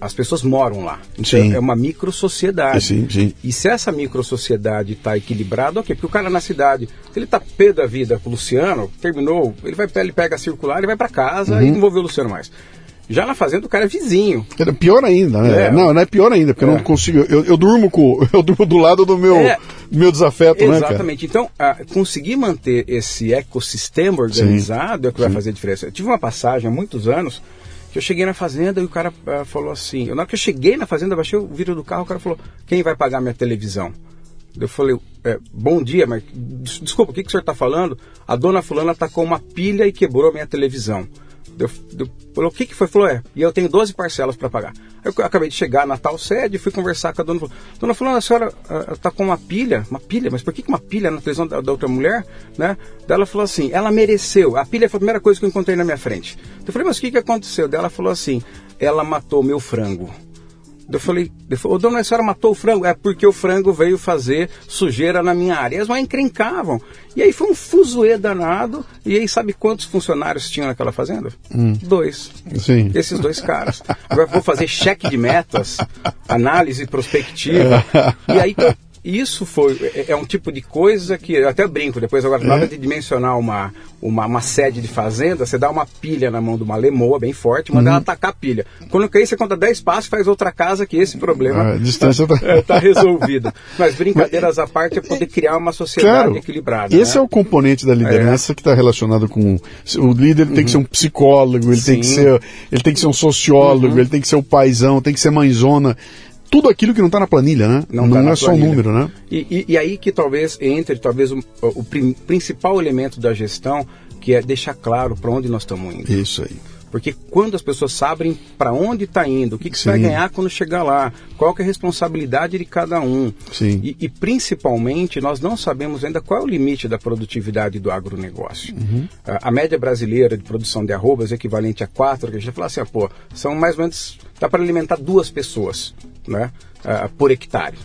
as pessoas moram lá. Então Sim. é uma microsociedade. Sim, sim. E se essa microsociedade está equilibrada, ok, porque o cara na cidade, se ele tá pé da vida com o Luciano, terminou, ele vai ele pega a circular e vai para casa Uhum. e não vou ver o Luciano mais. Já na fazenda o cara é vizinho. Era pior ainda, né? É. Não, não é pior ainda, porque eu É. não consigo. Eu, eu durmo com. [LAUGHS] Eu durmo do lado do meu, É. meu desafeto, né, cara? Exatamente. Então, ah, conseguir manter esse ecossistema organizado é o que vai fazer a diferença. Eu tive uma passagem há muitos anos que eu cheguei na fazenda e o cara ah, falou assim. Na hora que eu cheguei na fazenda, baixei o vidro do carro, o cara falou: Quem vai pagar minha televisão? Eu falei, é, bom dia, mas des- desculpa, o que, que o senhor está falando? A dona fulana tacou uma pilha e quebrou a minha televisão. Eu, eu, falou, o que, que foi? Falou, é, e eu tenho 12 parcelas para pagar. Aí eu acabei de chegar na tal sede, fui conversar com a dona. Falou, dona fulana, a senhora tá com uma pilha? Uma pilha? Mas por que, que uma pilha na televisão da, da outra mulher? Né? Daí ela falou assim, ela mereceu. A pilha foi a primeira coisa que eu encontrei na minha frente. Eu falei, mas o que, que aconteceu? Daí ela falou assim, ela matou meu frango. Eu falei, falei, ô dona, a senhora matou o frango? É porque o frango veio fazer sujeira na minha área. Eles lá encrencavam. E aí foi um fuzuê danado. E aí sabe quantos funcionários tinham naquela fazenda? Dois. Sim. Esses dois caras. Agora vou fazer cheque de metas, análise prospectiva. [LAUGHS] E aí então, isso foi é, é um tipo de coisa que eu até brinco depois agora na hora de dimensionar uma, uma uma sede de fazenda, você dá uma pilha na mão de uma lemoa bem forte, manda ela atacar a pilha. Quando cair você conta 10 passos, faz outra casa que esse problema A distância tá- é, tá resolvido. Mas brincadeiras à parte é poder criar uma sociedade Claro, equilibrada. esse né? é o componente da liderança que está relacionado com o líder tem que ser um psicólogo, ele tem que Sim. ser, ele tem que ser um sociólogo, ele tem que ser o paizão, tem que ser mãezona, tudo aquilo que não está na planilha, né? Não, tá é só um planilha. número, né? E, e- e aí que talvez entre talvez o, o prim- principal elemento da gestão, que é deixar claro para onde nós estamos indo. Isso aí. Porque quando as pessoas sabem para onde está indo, o que, que você vai ganhar quando chegar lá, qual que é a responsabilidade de cada um. Sim. E, e, principalmente nós não sabemos ainda qual é o limite da produtividade do agronegócio. Uhum. A, a média brasileira de produção de arrobas é equivalente a quatro, que a gente fala assim, ah, pô, são mais ou menos, dá para alimentar duas pessoas né, ah, por hectare.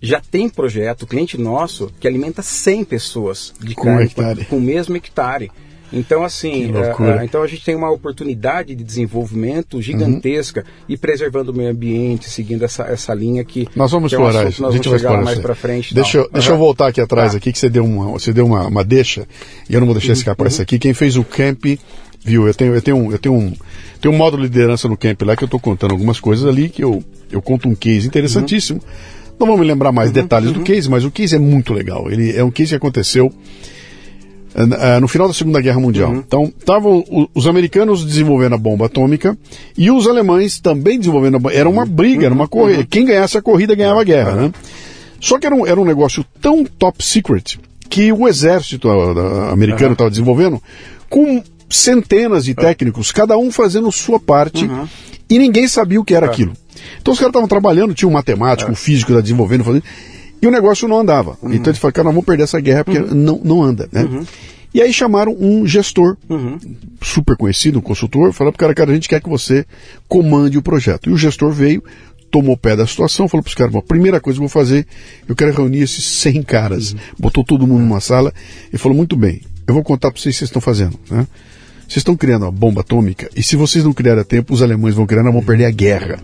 Já tem projeto, cliente nosso, que alimenta 100 pessoas de Com carne hectare. com o mesmo hectare. Então, assim, loucura. eh, eh, então a gente tem uma oportunidade de desenvolvimento gigantesca e preservando o meio ambiente, seguindo essa, essa linha que Nós vamos que é um explorar isso. que A Nós gente vamos chegar explorar mais para frente. Deixa, eu, deixa eu Aham. voltar aqui atrás Tá. aqui que você deu uma, você deu uma, uma deixa e eu não vou deixar escapar isso aqui. Quem fez o camp viu? Eu tenho eu tenho um- eu tenho um tenho um módulo de liderança no camp lá que eu estou contando algumas coisas ali que eu eu conto um case interessantíssimo. Não vou me lembrar mais detalhes do case, mas o case é muito legal. Ele é um case que aconteceu eh, no final da Segunda Guerra Mundial. Então, estavam os americanos desenvolvendo a bomba atômica e os alemães também desenvolvendo a bomba. Era uma briga, era uma corrida. Quem ganhasse a corrida ganhava a guerra, né? Só que era um, era um negócio tão top secret que o exército americano estava desenvolvendo com centenas de técnicos, cada um fazendo sua parte e ninguém sabia o que era aquilo. Então os caras estavam trabalhando, tinha um matemático, um físico desenvolvendo, fazendo, e o negócio não andava. Então eles falaram, cara, nós vamos perder essa guerra porque não, não anda, né? E aí chamaram um gestor, Uhum. super conhecido, um consultor, falaram pro cara, cara, a gente quer que você comande o projeto. E o gestor veio, tomou pé da situação, falou pros caras, "Bom, a primeira coisa que eu vou fazer, eu quero reunir esses 100 caras. Botou todo mundo numa sala e falou, muito bem, eu vou contar para vocês o que vocês estão fazendo. Né? Vocês estão criando uma bomba atômica e se vocês não criarem a tempo, os alemães vão criar, vamos perder a guerra.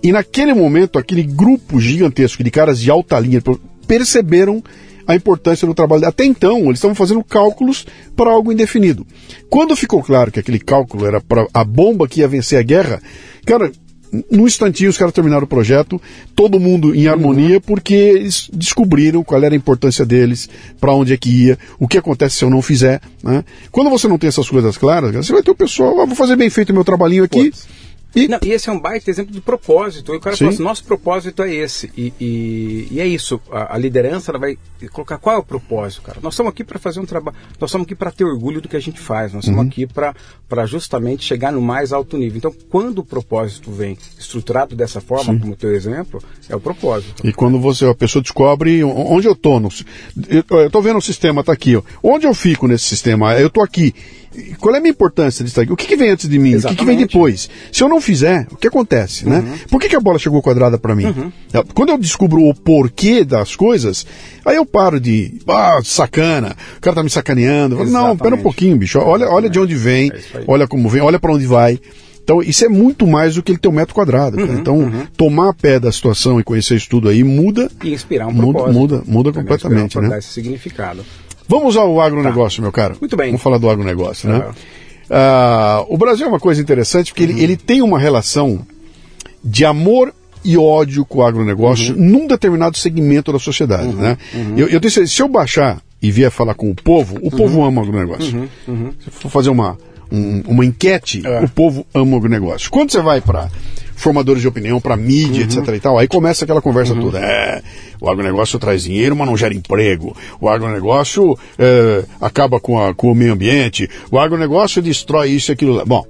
E naquele momento, aquele grupo gigantesco de caras de alta linha perceberam a importância do trabalho. Até então, eles estavam fazendo cálculos para algo indefinido. Quando ficou claro que aquele cálculo era para a bomba que ia vencer a guerra, cara, num instantinho os caras terminaram o projeto, todo mundo em harmonia, porque eles descobriram qual era a importância deles, para onde é que ia, o que acontece se eu não fizer. Né? Quando você não tem essas coisas claras, você vai ter o pessoal, ah, vou fazer bem feito o meu trabalhinho aqui. E, Não, e esse é um baita exemplo de propósito. E o cara Sim. falou assim, nosso propósito é esse. E, e- e é isso. A, a liderança ela vai colocar qual é o propósito, cara. Nós estamos aqui para fazer um trabalho. Nós estamos aqui para ter orgulho do que a gente faz. Nós Uhum. estamos aqui para justamente chegar no mais alto nível. Então, quando o propósito vem estruturado dessa forma, como o teu exemplo, é o propósito. E quando você, a pessoa descobre onde eu no, eu, tô vendo o sistema, tá aqui, ó. Onde eu fico nesse sistema? Eu tô aqui. Qual é a minha importância disso aqui? O que, que vem antes de mim? O que, que vem Exatamente. depois? Se eu não fizer, o que acontece, né? Por que, que a bola chegou quadrada para mim? Quando eu descubro o porquê das coisas, aí eu paro de, ah, sacana, o cara tá me sacaneando. Falo, Não, pera um Exatamente. pouquinho, bicho. Olha, olha de onde vem, É olha como vem, olha para onde vai. Então, isso é muito mais do que ele ter um metro quadrado. Uhum, cara. Então, tomar pé da situação e conhecer isso tudo aí muda E inspirar um Muda- propósito. muda- muda completamente, né? Dar esse significado. Vamos ao agronegócio, meu caro. Tá. Muito bem. Vamos falar do agronegócio, né? Aham. Ah, o Brasil é uma coisa interessante porque Uhum. ele, ele tem uma relação de amor e ódio com o agronegócio Uhum. num determinado segmento da sociedade, né? Eu, eu tenho certeza, se eu baixar e vier falar com o povo, o povo Uhum. ama o agronegócio. Se eu for fazer uma, um- uma enquete, É. o povo ama o agronegócio. Quando você vai para formadores de opinião, para mídia, Uhum. etc e tal, aí começa aquela conversa toda. É, o agronegócio traz dinheiro, mas não gera emprego. O agronegócio é, acaba com, a- com o meio ambiente. O agronegócio destrói isso e aquilo lá. Bom,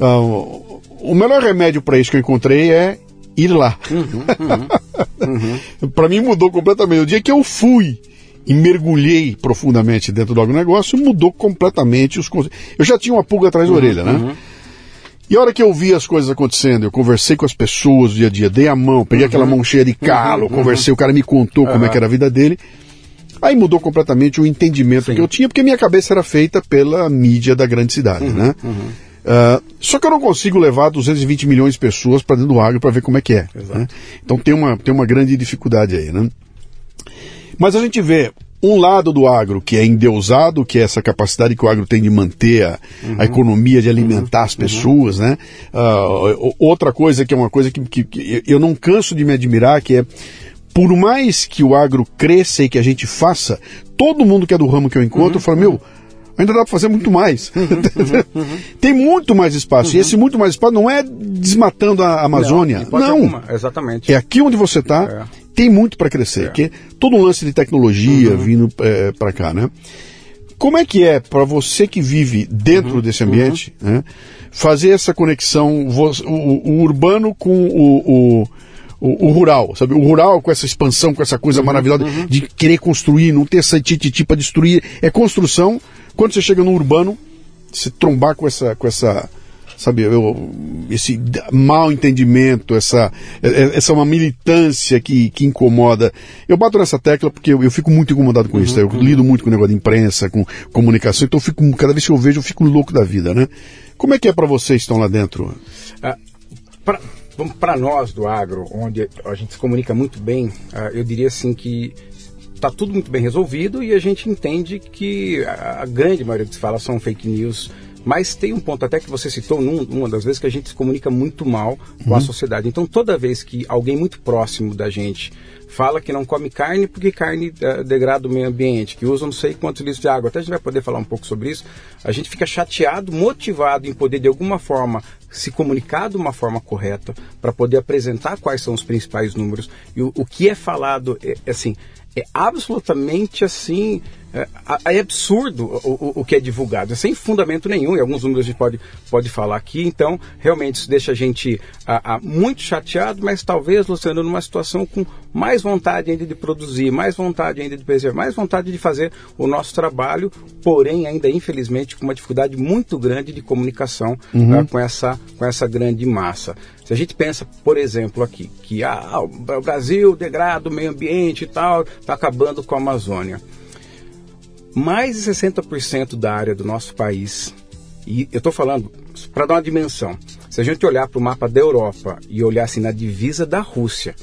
ah, o o melhor remédio para isso que eu encontrei é ir lá. [LAUGHS] para mim mudou completamente. O dia que eu fui e mergulhei profundamente dentro do agronegócio, mudou completamente os conceitos. Eu já tinha uma pulga atrás da orelha, né? E a hora que eu vi as coisas acontecendo, eu conversei com as pessoas dia a dia, dei a mão, peguei aquela mão cheia de calo, conversei, o cara me contou como é que era a vida dele. Aí mudou completamente o entendimento que eu tinha, porque minha cabeça era feita pela mídia da grande cidade, né? Ah, só que eu não consigo levar 220 milhões de pessoas para dentro do agro para ver como é que é. né? Então tem uma, tem uma grande dificuldade aí, né? Mas a gente vê um lado do agro que é endeusado, que é essa capacidade que o agro tem de manter a, a economia, de alimentar as pessoas, né? Ah, o- outra coisa que é uma coisa que, que- que eu não canso de me admirar, que é por mais que o agro cresça e que a gente faça, todo mundo que é do ramo que eu encontro fala, meu, ainda dá para fazer muito mais. [LAUGHS] Tem muito mais espaço. E esse muito mais espaço não é desmatando a Amazônia. Não, Não. Exatamente. É aqui onde você está, É. tem muito para crescer. Que é todo um lance de tecnologia vindo para cá, né? Como é que é para você que vive dentro desse ambiente, né, fazer essa conexão, o, o- o urbano com o, o, o- o rural, sabe? O rural com essa expansão, com essa coisa maravilhosa de querer construir, não ter essa tititi para destruir. É construção. Quando você chega no urbano, se trombar com essa, com essa, sabe, eu- esse mal entendimento, essa, é- é- essa uma militância que, que incomoda. Eu bato nessa tecla porque eu, eu fico muito incomodado com isso. tá? Eu lido muito com o negócio de imprensa, com comunicação, então eu fico, cada vez que eu vejo, eu fico louco da vida, né? Como é que é para vocês que estão lá dentro? Ah, pra- vamos para nós do agro, onde a gente se comunica muito bem, ah, eu diria assim que está tudo muito bem resolvido e a gente entende que a, a grande maioria que se fala são fake news. Mas tem um ponto até que você citou num, uma das vezes que a gente se comunica muito mal com a sociedade. Então toda vez que alguém muito próximo da gente fala que não come carne porque carne eh, degrada o meio ambiente, que usa não sei quantos litros de água. Até a gente vai poder falar um pouco sobre isso. A gente fica chateado, motivado em poder de alguma forma se comunicar de uma forma correta para poder apresentar quais são os principais números e o, o que é falado é, assim é absolutamente assim é, é absurdo o, o, o, que é divulgado, é sem fundamento nenhum, e alguns números a gente pode, pode falar aqui, então realmente isso deixa a gente a, a, muito chateado, mas talvez, Luciano, numa situação com mais vontade ainda de produzir, mais vontade ainda de preservar, mais vontade de fazer o nosso trabalho, porém ainda infelizmente com uma dificuldade muito grande de comunicação uhum. uh, com, essa, com essa grande massa. Se a gente pensa, por exemplo, aqui, que ah, o Brasil degrada o meio ambiente e tal, está acabando com a Amazônia mais de 60% da área do nosso país, e eu estou falando para dar uma dimensão, se a gente olhar para o mapa da Europa e olhar assim na divisa da Rússia,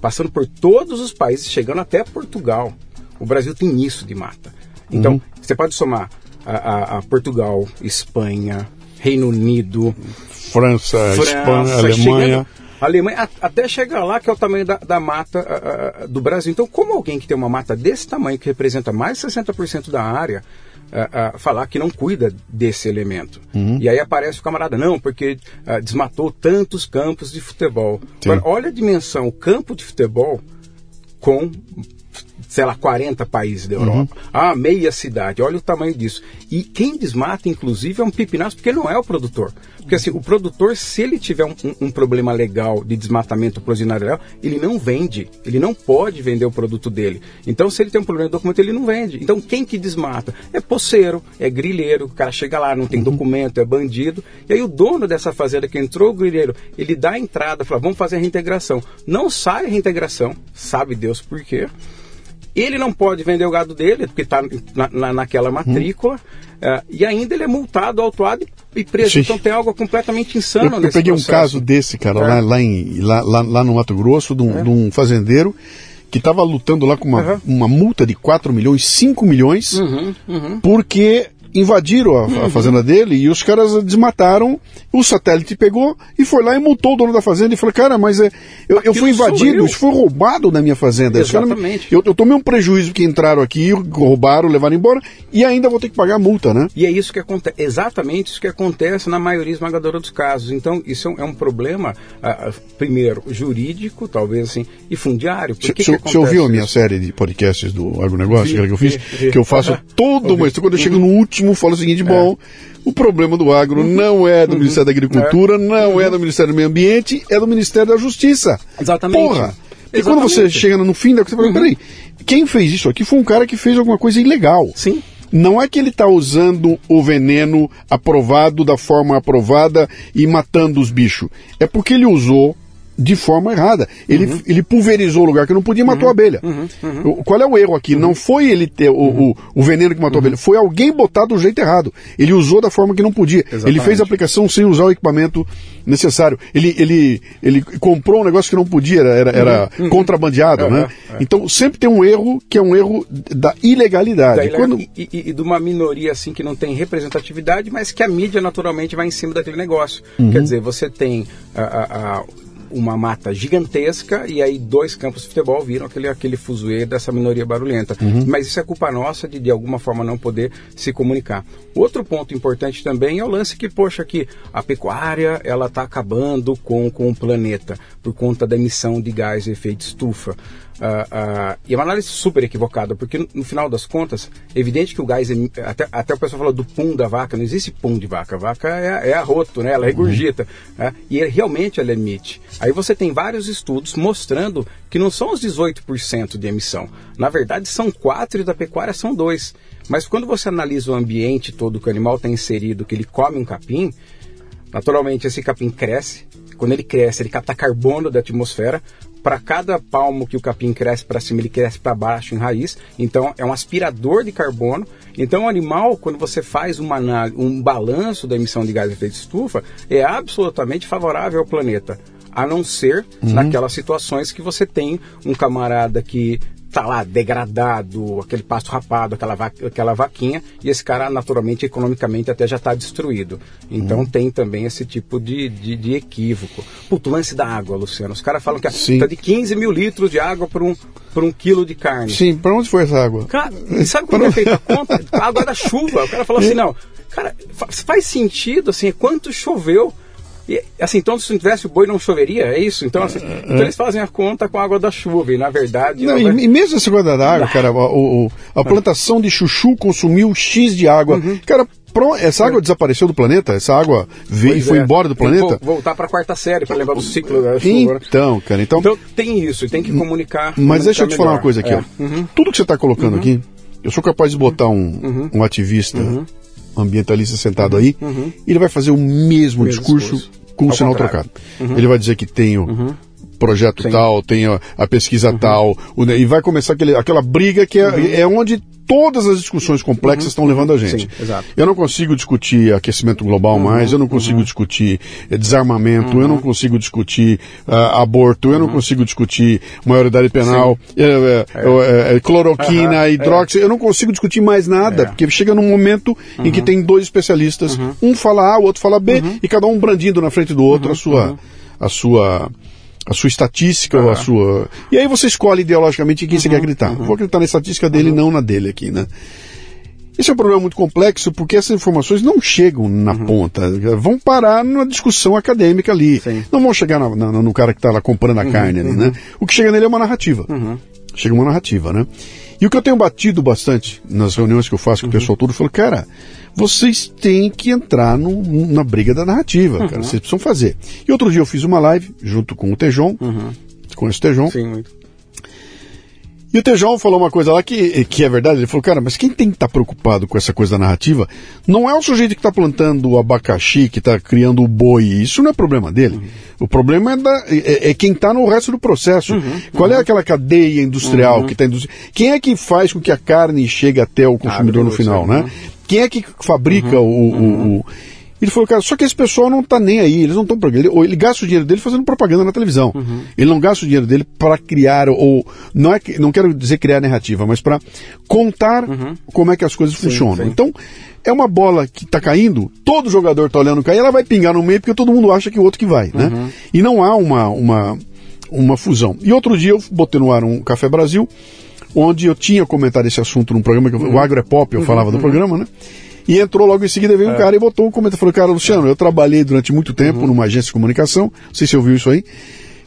passando por todos os países, chegando até Portugal, o Brasil tem isso de mata. Então, uhum. você pode somar a, a, a, Portugal, Espanha, Reino Unido, França, França Espanha, Alemanha. Chegando, a Alemanha até chegar lá, que é o tamanho da, da mata do Brasil. Então, como alguém que tem uma mata desse tamanho, que representa mais de 60% da área, falar que não cuida desse elemento? Uhum. E aí aparece o camarada, não, porque desmatou tantos campos de futebol. Olha a dimensão, o campo de futebol com sei lá, 40 países da Europa. Uhum. Ah, meia cidade, olha o tamanho disso. E quem desmata, inclusive, é um pipinaço, porque não é o produtor. Porque assim, o produtor, se ele tiver um, um, um problema legal de desmatamento prosinário, ele não vende, ele não pode vender o produto dele. Então, se ele tem um problema de documento, ele não vende. Então, quem que desmata? É poceiro, é grilheiro, o cara chega lá, não tem uhum. documento, é bandido. E aí o dono dessa fazenda que entrou, o grilheiro, ele dá a entrada, fala, vamos fazer a reintegração. Não sai a reintegração, sabe Deus por quê. Ele não pode vender o gado dele, porque está na, na, naquela matrícula, hum. uh, e ainda ele é multado, autuado e preso. Sim. Então tem algo completamente insano eu, eu peguei processo. um caso desse, cara, é. lá, lá, em, lá, lá, lá, no Mato Grosso, de um, é. de um fazendeiro que estava lutando lá com uma, uhum. uma multa de 4 milhões, 5 milhões, uhum, uhum. porque invadiram a, a, uhum. fazenda dele e os caras desmataram, o satélite pegou e foi lá e multou o dono da fazenda e falou, cara, mas é, eu, eu fui invadido, isso foi roubado da minha fazenda. Exatamente. eu, eu, tomei um prejuízo que entraram aqui, roubaram, levaram embora e ainda vou ter que pagar a multa, né? E é isso que acontece, exatamente isso que acontece na maioria esmagadora dos casos. Então, isso é um, é um problema, uh, primeiro, jurídico, talvez assim, e fundiário. Você ouviu a minha série de podcasts do agronegócio vi, que eu fiz? Vi, vi. Que eu faço todo uma quando eu chego no último último fala o seguinte: bom, o problema do agro uhum. não é do uhum. Ministério da Agricultura, é. não é do Ministério do Meio Ambiente, é do Ministério da Justiça. Exatamente. Porra! E quando você chega no fim da você fala, uhum. peraí, quem fez isso aqui foi um cara que fez alguma coisa ilegal. Sim. Não é que ele está usando o veneno aprovado da forma aprovada e matando os bichos. É porque ele usou de forma errada. Ele, uhum. ele pulverizou o lugar que não podia e matou uhum. a abelha. Uhum. uhum. Qual é o erro aqui? Não foi ele ter o, o, o, veneno que matou a abelha, foi alguém botar do jeito errado. Ele usou da forma que não podia. Exatamente. Ele fez a aplicação sem usar o equipamento necessário. Ele, ele, ele comprou um negócio que não podia, era, era uhum. Uhum. contrabandeado. né? É. Então sempre tem um erro que é um erro da ilegalidade. Da ilegal... Quando... e, e, e, de uma minoria assim que não tem representatividade, mas que a mídia naturalmente vai em cima daquele negócio. Quer dizer, você tem a, a, a uma mata gigantesca e aí dois campos de futebol viram aquele, aquele fuzuê dessa minoria barulhenta. Uhum. Mas isso é culpa nossa de de alguma forma não poder se comunicar. Outro ponto importante também é o lance que, poxa, que a pecuária ela está acabando com, com o planeta por conta da emissão de gás de efeito estufa. Uh, uh, e é uma análise super equivocada, porque no, no, final das contas, é evidente que o gás, até, até o pessoal falou do pum da vaca, não existe pum de vaca, a vaca é, é arroto, né? ela regurgita, uhum. né? e realmente ela emite. Aí você tem vários estudos mostrando que não são os 18% de emissão, na verdade são 4 e da pecuária são 2. Mas quando você analisa o ambiente todo que o animal está inserido, que ele come um capim, naturalmente esse capim cresce, quando ele cresce, ele capta carbono da atmosfera, para cada palmo que o capim cresce para cima, ele cresce para baixo em raiz. Então, é um aspirador de carbono. Então, o animal, quando você faz uma, um balanço da emissão de gás de efeito de estufa, é absolutamente favorável ao planeta. A não ser uhum. naquelas situações que você tem um camarada que tá lá degradado, aquele pasto rapado, aquela, vaca, aquela vaquinha, e esse cara naturalmente, economicamente, até já está destruído. Então hum. tem também esse tipo de, de, de equívoco. Puto, lance da água, Luciano. Os caras falam que está de 15 mil litros de água por um, por um quilo de carne. Sim, para onde foi essa água? Cara, sabe como é feita a conta? A água da chuva. O cara falou assim, [LAUGHS] não, cara, faz sentido, assim, é quanto choveu E, assim, então se não tivesse o boi não choveria, é isso? Então, assim, então eles fazem a conta com a água da chuva e na verdade... Não, ela vai- e, mesmo essa coisa da água, cara, o- o- a plantação de chuchu consumiu X de água. Cara, pro- essa água desapareceu do planeta? Essa água veio e foi é, embora do planeta? vo- voltar para a quarta série para lembrar do ciclo da chuva. né? Então, cara, então. Então tem isso, e tem que comunicar. mas deixa eu te comunicar falar uma melhor. coisa aqui, É. ó. Tudo que você está colocando aqui, eu sou capaz de botar um, um ativista ambientalista sentado aí, e ele vai fazer o mesmo, Mesmo discurso, discurso. Com o sinal contrário. trocado. Ele vai dizer que tem o projeto Sim. tal, tem a, a pesquisa tal, o- e vai começar aquele, aquela briga que é, é onde todas as discussões complexas estão levando a gente. Sim. Eu não consigo discutir aquecimento global mais, eu não consigo discutir eh, desarmamento, eu não consigo discutir ah, aborto, eu não consigo discutir maioridade penal, eh, eh, eh, eh, cloroquina, hidróxido, eu não consigo discutir mais nada, É. porque chega num momento em que tem dois especialistas, um fala A, o outro fala B, e cada um brandindo na frente do outro a sua a sua a sua estatística ou a sua. E aí você escolhe ideologicamente em quem você quer acreditar. Vou acreditar na estatística dele, não na dele aqui, né? Esse é um problema muito complexo porque essas informações não chegam na ponta, vão parar numa discussão acadêmica ali. Sim. Não vão chegar na- na- no cara que está lá comprando a carne ali, né? O que chega nele é uma narrativa. Chega uma narrativa, né? E o que eu tenho batido bastante nas reuniões que eu faço com o pessoal todo, eu falo, cara, vocês têm que entrar no- na briga da narrativa, cara. Vocês precisam fazer. E outro dia eu fiz uma live junto com o Tejon, com esse Tejon, Sim, muito. E o Tejão falou uma coisa lá que, que é verdade. Ele falou, cara, mas quem tem que estar preocupado com essa coisa da narrativa não é o sujeito que está plantando o abacaxi, que está criando o boi. Isso não é problema dele. O problema é, da- é- é quem está no resto do processo. Qual é aquela cadeia industrial que está industri... Quem é que faz com que a carne chegue até o consumidor no Agronegócio, final, né? Quem é que fabrica o- o- o ele falou, cara, só que esse pessoal não tá nem aí, eles não estão ele, ou ele gasta o dinheiro dele fazendo propaganda na televisão. Ele não gasta o dinheiro dele para criar ou não é que não quero dizer criar narrativa, mas para contar como é que as coisas funcionam. sim. Então, é uma bola que tá caindo, todo jogador tá olhando cair, ela vai pingar no meio porque todo mundo acha que o outro que vai, né? E não há uma uma uma fusão. E outro dia eu botei no ar um Café Brasil, onde eu tinha comentado esse assunto num programa que eu- o Agro é Pop, eu falava do programa, né? E entrou logo em seguida, veio um cara e botou um comentário. Falou, cara, Luciano, eu trabalhei durante muito tempo numa agência de comunicação, não sei se você ouviu isso aí.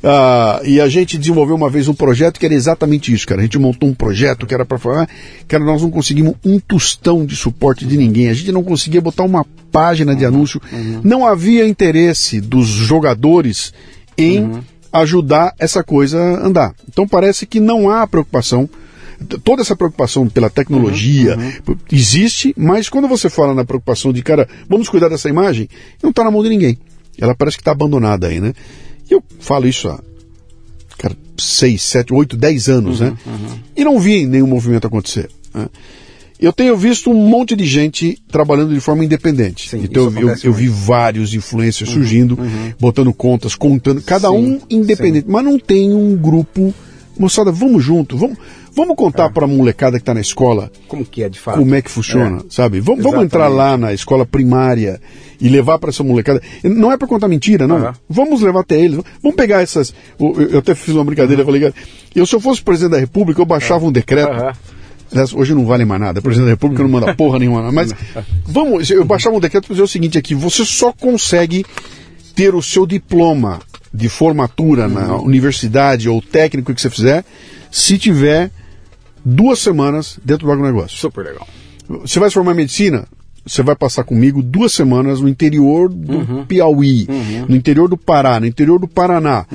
Ah, e a gente desenvolveu uma vez um projeto que era exatamente isso, cara. A gente montou um projeto que era para falar, cara, nós não conseguimos um tostão de suporte de ninguém. A gente não conseguia botar uma página de anúncio. Não havia interesse dos jogadores em ajudar essa coisa a andar. Então parece que não há preocupação toda essa preocupação pela tecnologia existe, mas quando você fala na preocupação de, cara, vamos cuidar dessa imagem, não está na mão de ninguém. Ela parece que está abandonada aí, né? E eu falo isso há, cara, 6, 7, 8, 10 anos, né? E não vi nenhum movimento acontecer. né? Eu tenho visto um monte de gente trabalhando de forma independente. Sim, então eu, eu, eu vi vários influencers surgindo, botando contas, contando, cada Sim, um independente, mas não tem um grupo. Moçada, vamos junto, vamos, vamos contar para a molecada que está na escola Como que é de fato? como é que funciona, sabe? Vamos, vamos entrar lá na escola primária e levar para essa molecada. Não é para contar mentira, não. Vamos levar até eles. Vamos pegar essas. Eu até fiz uma brincadeira, eu falei, eu se eu fosse presidente da República, eu baixava um decreto. Aliás, hoje não vale mais nada. O presidente da República não manda porra nenhuma. Mas [LAUGHS] vamos, eu baixava um decreto para dizer o seguinte aqui: você só consegue ter o seu diploma de formatura na universidade ou técnico que você fizer se tiver duas semanas dentro do agronegócio. Super legal. Você vai se formar em medicina? Você vai passar comigo duas semanas no interior do Uhum. Piauí, no interior do Pará, no interior do Paraná.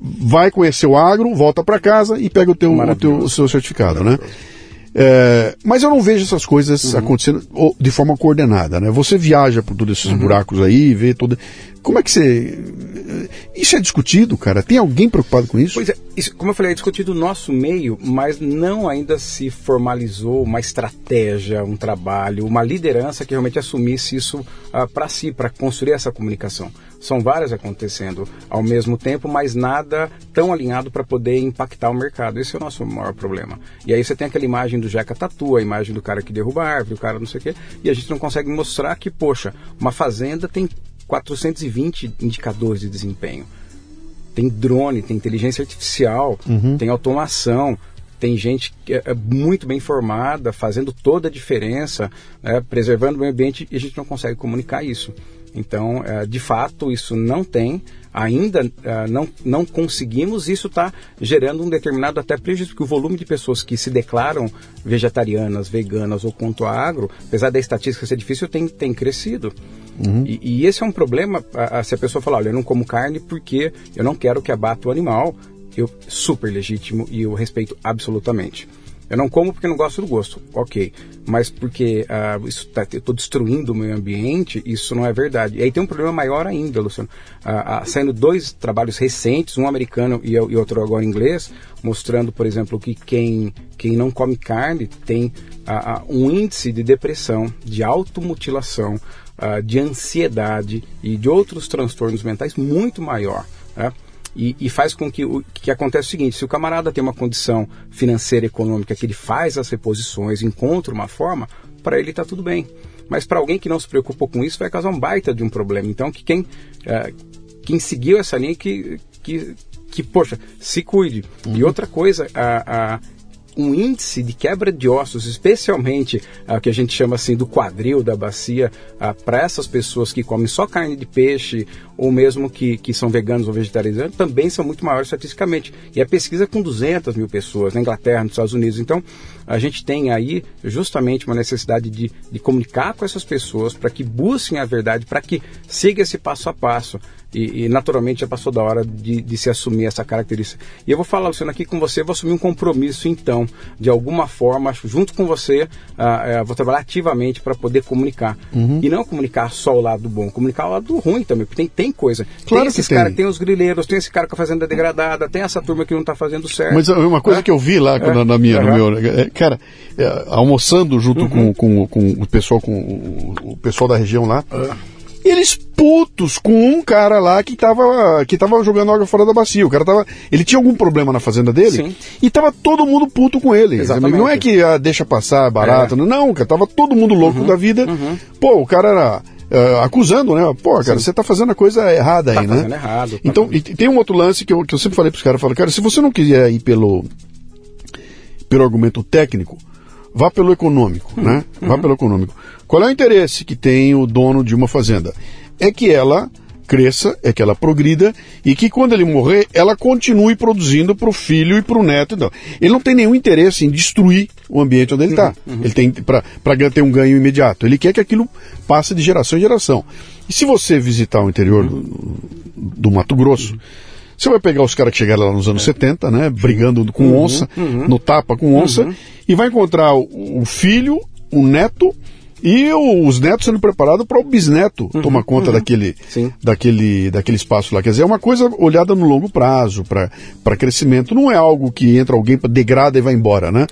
Vai conhecer o agro, volta para casa e pega o teu, o teu o seu certificado, né? É, mas eu não vejo essas coisas Uhum. acontecendo de forma coordenada, né? Você viaja por todos esses Uhum. buracos aí, vê toda. Como é que você. Isso é discutido, cara? Tem alguém preocupado com isso? Pois é, isso, como eu falei, é discutido no nosso meio, mas não ainda se formalizou uma estratégia, um trabalho, uma liderança que realmente assumisse isso para si, para construir essa comunicação. São várias acontecendo ao mesmo tempo, mas nada tão alinhado para poder impactar o mercado. Esse é o nosso maior problema. E aí você tem aquela imagem do Jeca Tatu, a imagem do cara que derruba a árvore, o cara não sei o quê, e a gente não consegue mostrar que, poxa, uma fazenda tem 420 indicadores de desempenho tem drone, tem inteligência artificial, tem automação, tem gente que é é muito bem formada, fazendo toda a diferença, né, preservando o meio ambiente e a gente não consegue comunicar isso. Então, uh, de fato, isso não tem ainda uh, não, não conseguimos, isso está gerando um determinado até prejuízo, porque o volume de pessoas que se declaram vegetarianas, veganas ou contra agro, apesar da estatística ser difícil, tem, tem crescido. Uhum. E, e, esse é um problema, a, a, se a pessoa falar, olha, eu não como carne porque eu não quero que abata o animal, eu super legítimo e eu respeito absolutamente. Eu não como porque não gosto do gosto, ok. Mas porque uh, isso tá, eu estou destruindo o meio ambiente, isso não é verdade. E aí tem um problema maior ainda, Luciano. Uh, uh, saindo dois trabalhos recentes, um americano e, e, outro agora inglês, mostrando, por exemplo, que quem, quem não come carne tem um índice de depressão, de automutilação, de ansiedade e de outros transtornos mentais muito maior. Né? E, e, faz com que o que acontece o seguinte: se o camarada tem uma condição financeira e econômica que ele faz as reposições, encontra uma forma, para ele está tudo bem. Mas para alguém que não se preocupa com isso, vai causar um baita de um problema. Então, que quem, uh, quem seguiu essa linha, que, que, que poxa, se cuide. Uhum. E outra coisa, a, a um índice de quebra de ossos, especialmente o uh, que a gente chama assim do quadril da bacia, uh, para essas pessoas que comem só carne de peixe ou mesmo que, que são veganos ou vegetarianos, também são muito maiores estatisticamente. E a pesquisa é com 200 mil pessoas na Inglaterra, nos Estados Unidos. Então, a gente tem aí justamente uma necessidade de, de comunicar com essas pessoas para que busquem a verdade, para que siga esse passo a passo. E, e, naturalmente já passou da hora de, de, se assumir essa característica. E eu vou falar, Luciano, aqui com você, vou assumir um compromisso, então, de alguma forma, junto com você, uh, uh, vou trabalhar ativamente para poder comunicar. Uhum. E não comunicar só o lado bom, comunicar o lado ruim também, porque tem, tem coisa. Claro tem esses caras, tem os grileiros, tem esse cara com a fazenda degradada, tem essa turma que não está fazendo certo. Mas uma coisa é? que eu vi lá é? na, na, minha, uhum. no meu, é, cara, é, almoçando junto uhum. com, com, com, o pessoal, com o, o pessoal da região lá. Uhum eles putos com um cara lá que tava, que tava jogando água fora da bacia. O cara tava. Ele tinha algum problema na fazenda dele Sim. e tava todo mundo puto com ele. Exatamente. Não é que ah, deixa passar barato, é. não, cara. Tava todo mundo louco uhum, da vida. Uhum. Pô, o cara era. Uh, acusando, né? Pô, cara, Sim. você tá fazendo a coisa errada aí, tá né? Errado, tá então, e tem um outro lance que eu, que eu sempre falei pros caras, eu falo, cara, se você não quiser ir pelo, pelo argumento técnico, vá pelo econômico, uhum. né? Vá uhum. pelo econômico. Qual é o interesse que tem o dono de uma fazenda? É que ela cresça, é que ela progrida e que quando ele morrer, ela continue produzindo para o filho e para o neto. Então, ele não tem nenhum interesse em destruir o ambiente onde ele está. Uhum, uhum. Ele tem para ter um ganho imediato. Ele quer que aquilo passe de geração em geração. E se você visitar o interior do, do Mato Grosso, uhum. Você vai pegar os caras que chegaram lá nos anos é. 70, né? Brigando com uhum, onça, uhum. no tapa com onça, uhum. e vai encontrar o, o, filho, o neto e o, os netos sendo preparados para o bisneto uhum, tomar conta uhum. daquele, daquele, daquele espaço lá. Quer dizer, é uma coisa olhada no longo prazo, para crescimento. Não é algo que entra alguém, degrada e vai embora, né?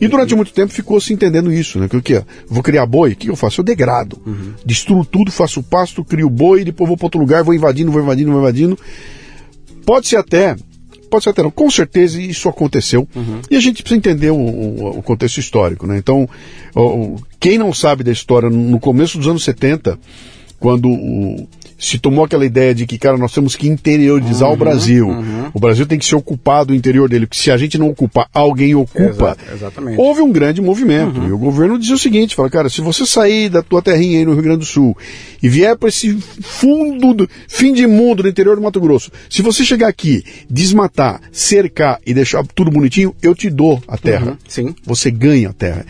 E durante muito tempo ficou se entendendo isso, né? Que o que? Vou criar boi, o que eu faço? Eu degrado. Uhum. Destruo tudo, faço pasto, crio boi, depois vou para outro lugar, vou invadindo, vou invadindo, vou invadindo. Pode ser até, pode ser até não, com certeza isso aconteceu. Uhum. E a gente precisa entender o, o, o contexto histórico, né? Então, o, quem não sabe da história, no começo dos anos 70, quando o, se tomou aquela ideia de que, cara, nós temos que interiorizar uhum, o Brasil. Uhum. O Brasil tem que ser ocupado o interior dele, porque se a gente não ocupar, alguém ocupa. exatamente. Houve um grande movimento. Uhum. E o governo dizia o seguinte: fala, cara, se você sair da tua terrinha aí no Rio Grande do Sul e vier para esse fundo, do, fim de mundo do interior do Mato Grosso, se você chegar aqui, desmatar, cercar e deixar tudo bonitinho, eu te dou a terra. Uhum. Sim. Você ganha a terra.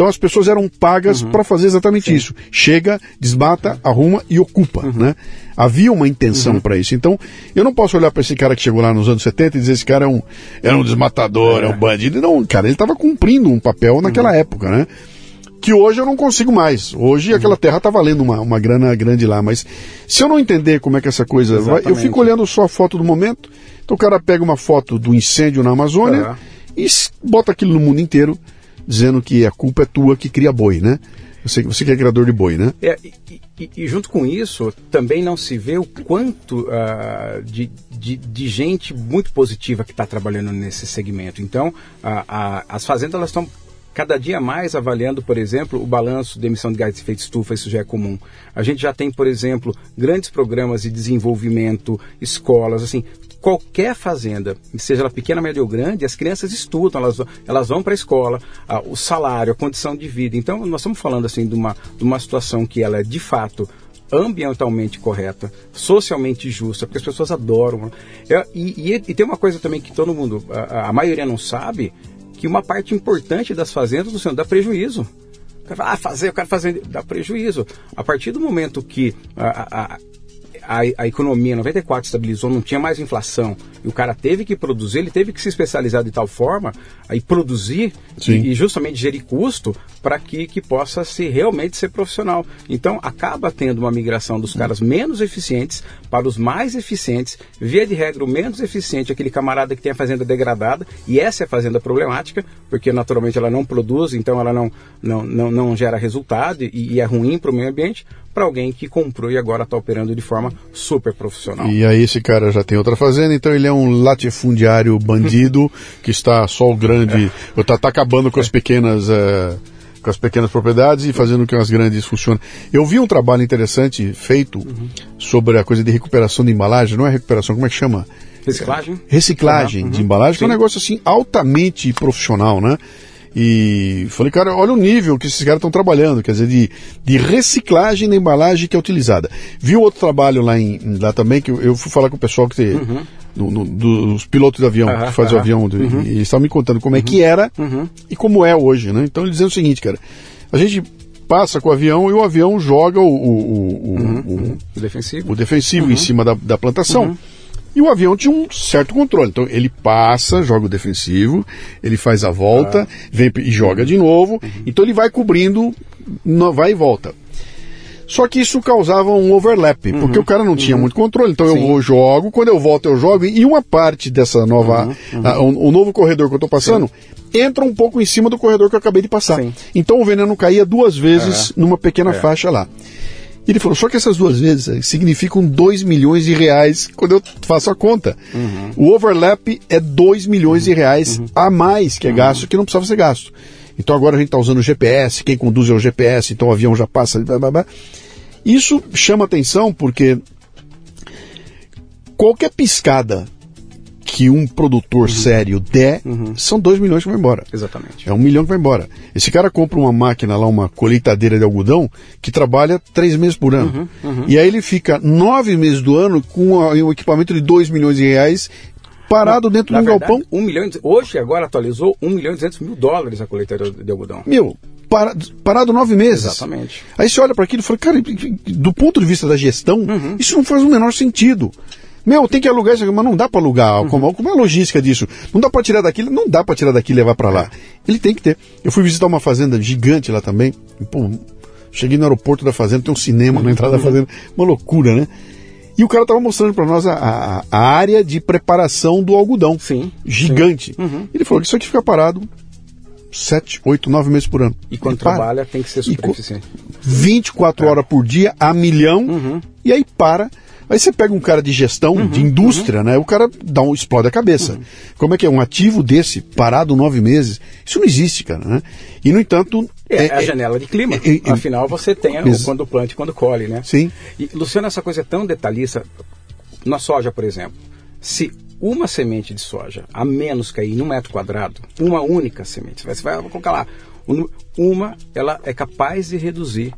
Então as pessoas eram pagas uhum. para fazer exatamente Sim. isso. Chega, desmata, arruma e ocupa, uhum. né? Havia uma intenção uhum. para isso. Então, eu não posso olhar para esse cara que chegou lá nos anos 70 e dizer esse cara é um, é um desmatador, é, é um bandido. Não, cara, ele estava cumprindo um papel naquela uhum. época, né? que hoje eu não consigo mais. Hoje uhum. aquela terra está valendo uma, uma grana grande lá, mas se eu não entender como é que essa coisa Exatamente. vai, eu fico olhando só a foto do momento. Então o cara pega uma foto do incêndio na Amazônia é. e bota aquilo no mundo inteiro dizendo que a culpa é tua que cria boi, né? Você, você que é criador de boi, né? É, e, e, e, junto com isso, também não se vê o quanto uh, de, de, de, gente muito positiva que está trabalhando nesse segmento. Então, uh, uh, as fazendas estão cada dia mais avaliando, por exemplo, o balanço de emissão de gás de efeito estufa, isso já é comum. A gente já tem, por exemplo, grandes programas de desenvolvimento, escolas, assim, qualquer fazenda, seja ela pequena, média ou grande, as crianças estudam, elas, elas vão para a escola, o salário, a condição de vida. Então, nós estamos falando assim de uma, de uma situação que ela é de fato ambientalmente correta, socialmente justa, porque as pessoas adoram. É, e, e, e, tem uma coisa também que todo mundo, a, a, maioria não sabe, que uma parte importante das fazendas Senhor dá prejuízo. Ah, fazer, eu quero fazer, dá prejuízo. A partir do momento que a, a, a, a economia em 94 estabilizou, não tinha mais inflação, e o cara teve que produzir, ele teve que se especializar de tal forma aí produzir e, e, justamente gerir custo para que, que possa se realmente ser profissional. Então acaba tendo uma migração dos caras menos eficientes para os mais eficientes. Via de regra, o menos eficiente é aquele camarada que tem a fazenda degradada, e essa é a fazenda problemática, porque naturalmente ela não produz, então ela não, não, não, não gera resultado e, e é ruim para o meio ambiente para alguém que comprou e agora está operando de forma super profissional. E aí esse cara já tem outra fazenda, então ele é um latifundiário bandido [LAUGHS] que está só o grande, está tá acabando com as pequenas é, com as pequenas propriedades e fazendo com que as grandes funcionem. Eu vi um trabalho interessante feito uhum. sobre a coisa de recuperação de embalagem, não é recuperação, como é que chama? Reciclagem? Reciclagem uhum. de embalagem, Sim. que é um negócio assim altamente profissional, né? E falei, cara, olha o nível que esses caras estão trabalhando, quer dizer, de, de reciclagem da embalagem que é utilizada. Vi outro trabalho lá, em, lá também, que eu, eu fui falar com o pessoal que tem, uhum. do, dos pilotos de avião, uhum, que uhum. o avião, uhum. e eles estavam me contando como é que era uhum. e como é hoje, né? Então eles dizendo o seguinte, cara, a gente passa com o avião e o avião joga o, o, o, o, uhum. o defensivo, o defensivo em cima da, da plantação. E o avião tinha um certo controle. Então ele passa, joga o defensivo, ele faz a volta, ah. vem e joga de novo. Uhum. Então ele vai cobrindo, vai e volta. Só que isso causava um overlap, uhum. porque o cara não tinha uhum. muito controle. Então Sim. eu jogo, quando eu volto eu jogo, e uma parte dessa nova. Uhum. A, o, o, novo corredor que eu estou passando Sim. entra um pouco em cima do corredor que eu acabei de passar. Sim. Então o veneno caía duas vezes é. numa pequena é. faixa lá. E ele falou, só que essas duas vezes eh, significam 2 milhões de reais quando eu faço a conta. Uhum. O overlap é 2 milhões uhum. de reais uhum. a mais que é uhum. gasto, que não precisava ser gasto. Então agora a gente está usando o GPS, quem conduz é o GPS, então o avião já passa. Blá, blá, blá. Isso chama atenção porque qualquer piscada que um produtor uhum. sério der, uhum. são 2 milhões que vão embora. Exatamente. É um milhão que vai embora. Esse cara compra uma máquina lá, uma colheitadeira de algodão, que trabalha três meses por ano. Uhum. uhum. E aí ele fica nove meses do ano com um equipamento de 2 milhões de reais parado Não, dentro de um verdade, galpão. Um milhão, hoje agora atualizou 1 milhão e 200 mil dólares a colheitadeira de algodão. Meu, parado nove meses. Exatamente. Aí você olha para aquilo e fala, cara, do ponto de vista da gestão, uhum. isso não faz o menor sentido. Meu, tem que alugar isso aqui, mas não dá para alugar. Uhum. Como, como é a logística disso? Não dá para tirar daqui, não dá para tirar daqui e levar para lá. Ele tem que ter. Eu fui visitar uma fazenda gigante lá também. Pô, cheguei no aeroporto da fazenda, tem um cinema na entrada da fazenda. Uma loucura, né? E o cara estava mostrando para nós a, a, área de preparação do algodão. Sim. Gigante. Sim. Uhum. Ele falou que isso aqui fica parado sete, oito, nove meses por ano. E quando e trabalha tem que ser super eficiente. 24 é. horas por dia, a milhão, uhum. e aí para Aí você pega um cara de gestão, uhum, de indústria, uhum. né? O cara dá um, explode a cabeça. Uhum. Como é que é? Um ativo desse, parado nove meses, isso não existe, cara, né? E, no entanto... É, é a é, janela de clima. É, é, Afinal, você tem o, quando planta e quando colhe, né? Sim. E, Luciano, essa coisa é tão detalhista. Na soja, por exemplo, se uma semente de soja a menos cair em um metro quadrado, uma única semente, você vai colocar lá, uma, ela é capaz de reduzir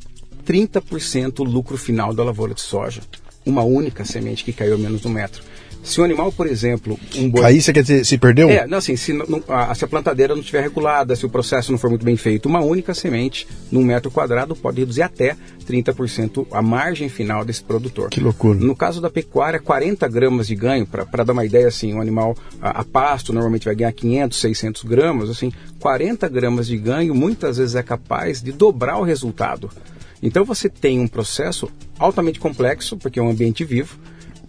30% o lucro final da lavoura de soja uma única semente que caiu a menos de um metro. Se o animal, por exemplo, um boi... Aí você quer dizer, se perdeu? É, não, assim, se, não, a, se a plantadeira não estiver regulada, se o processo não for muito bem feito, uma única semente num metro quadrado pode reduzir até 30% a margem final desse produtor. Que loucura. No caso da pecuária, 40 gramas de ganho, para dar uma ideia, assim, um animal a, a, pasto normalmente vai ganhar 500, 600 gramas, assim, 40 gramas de ganho muitas vezes é capaz de dobrar o resultado. Então você tem um processo altamente complexo, porque é um ambiente vivo.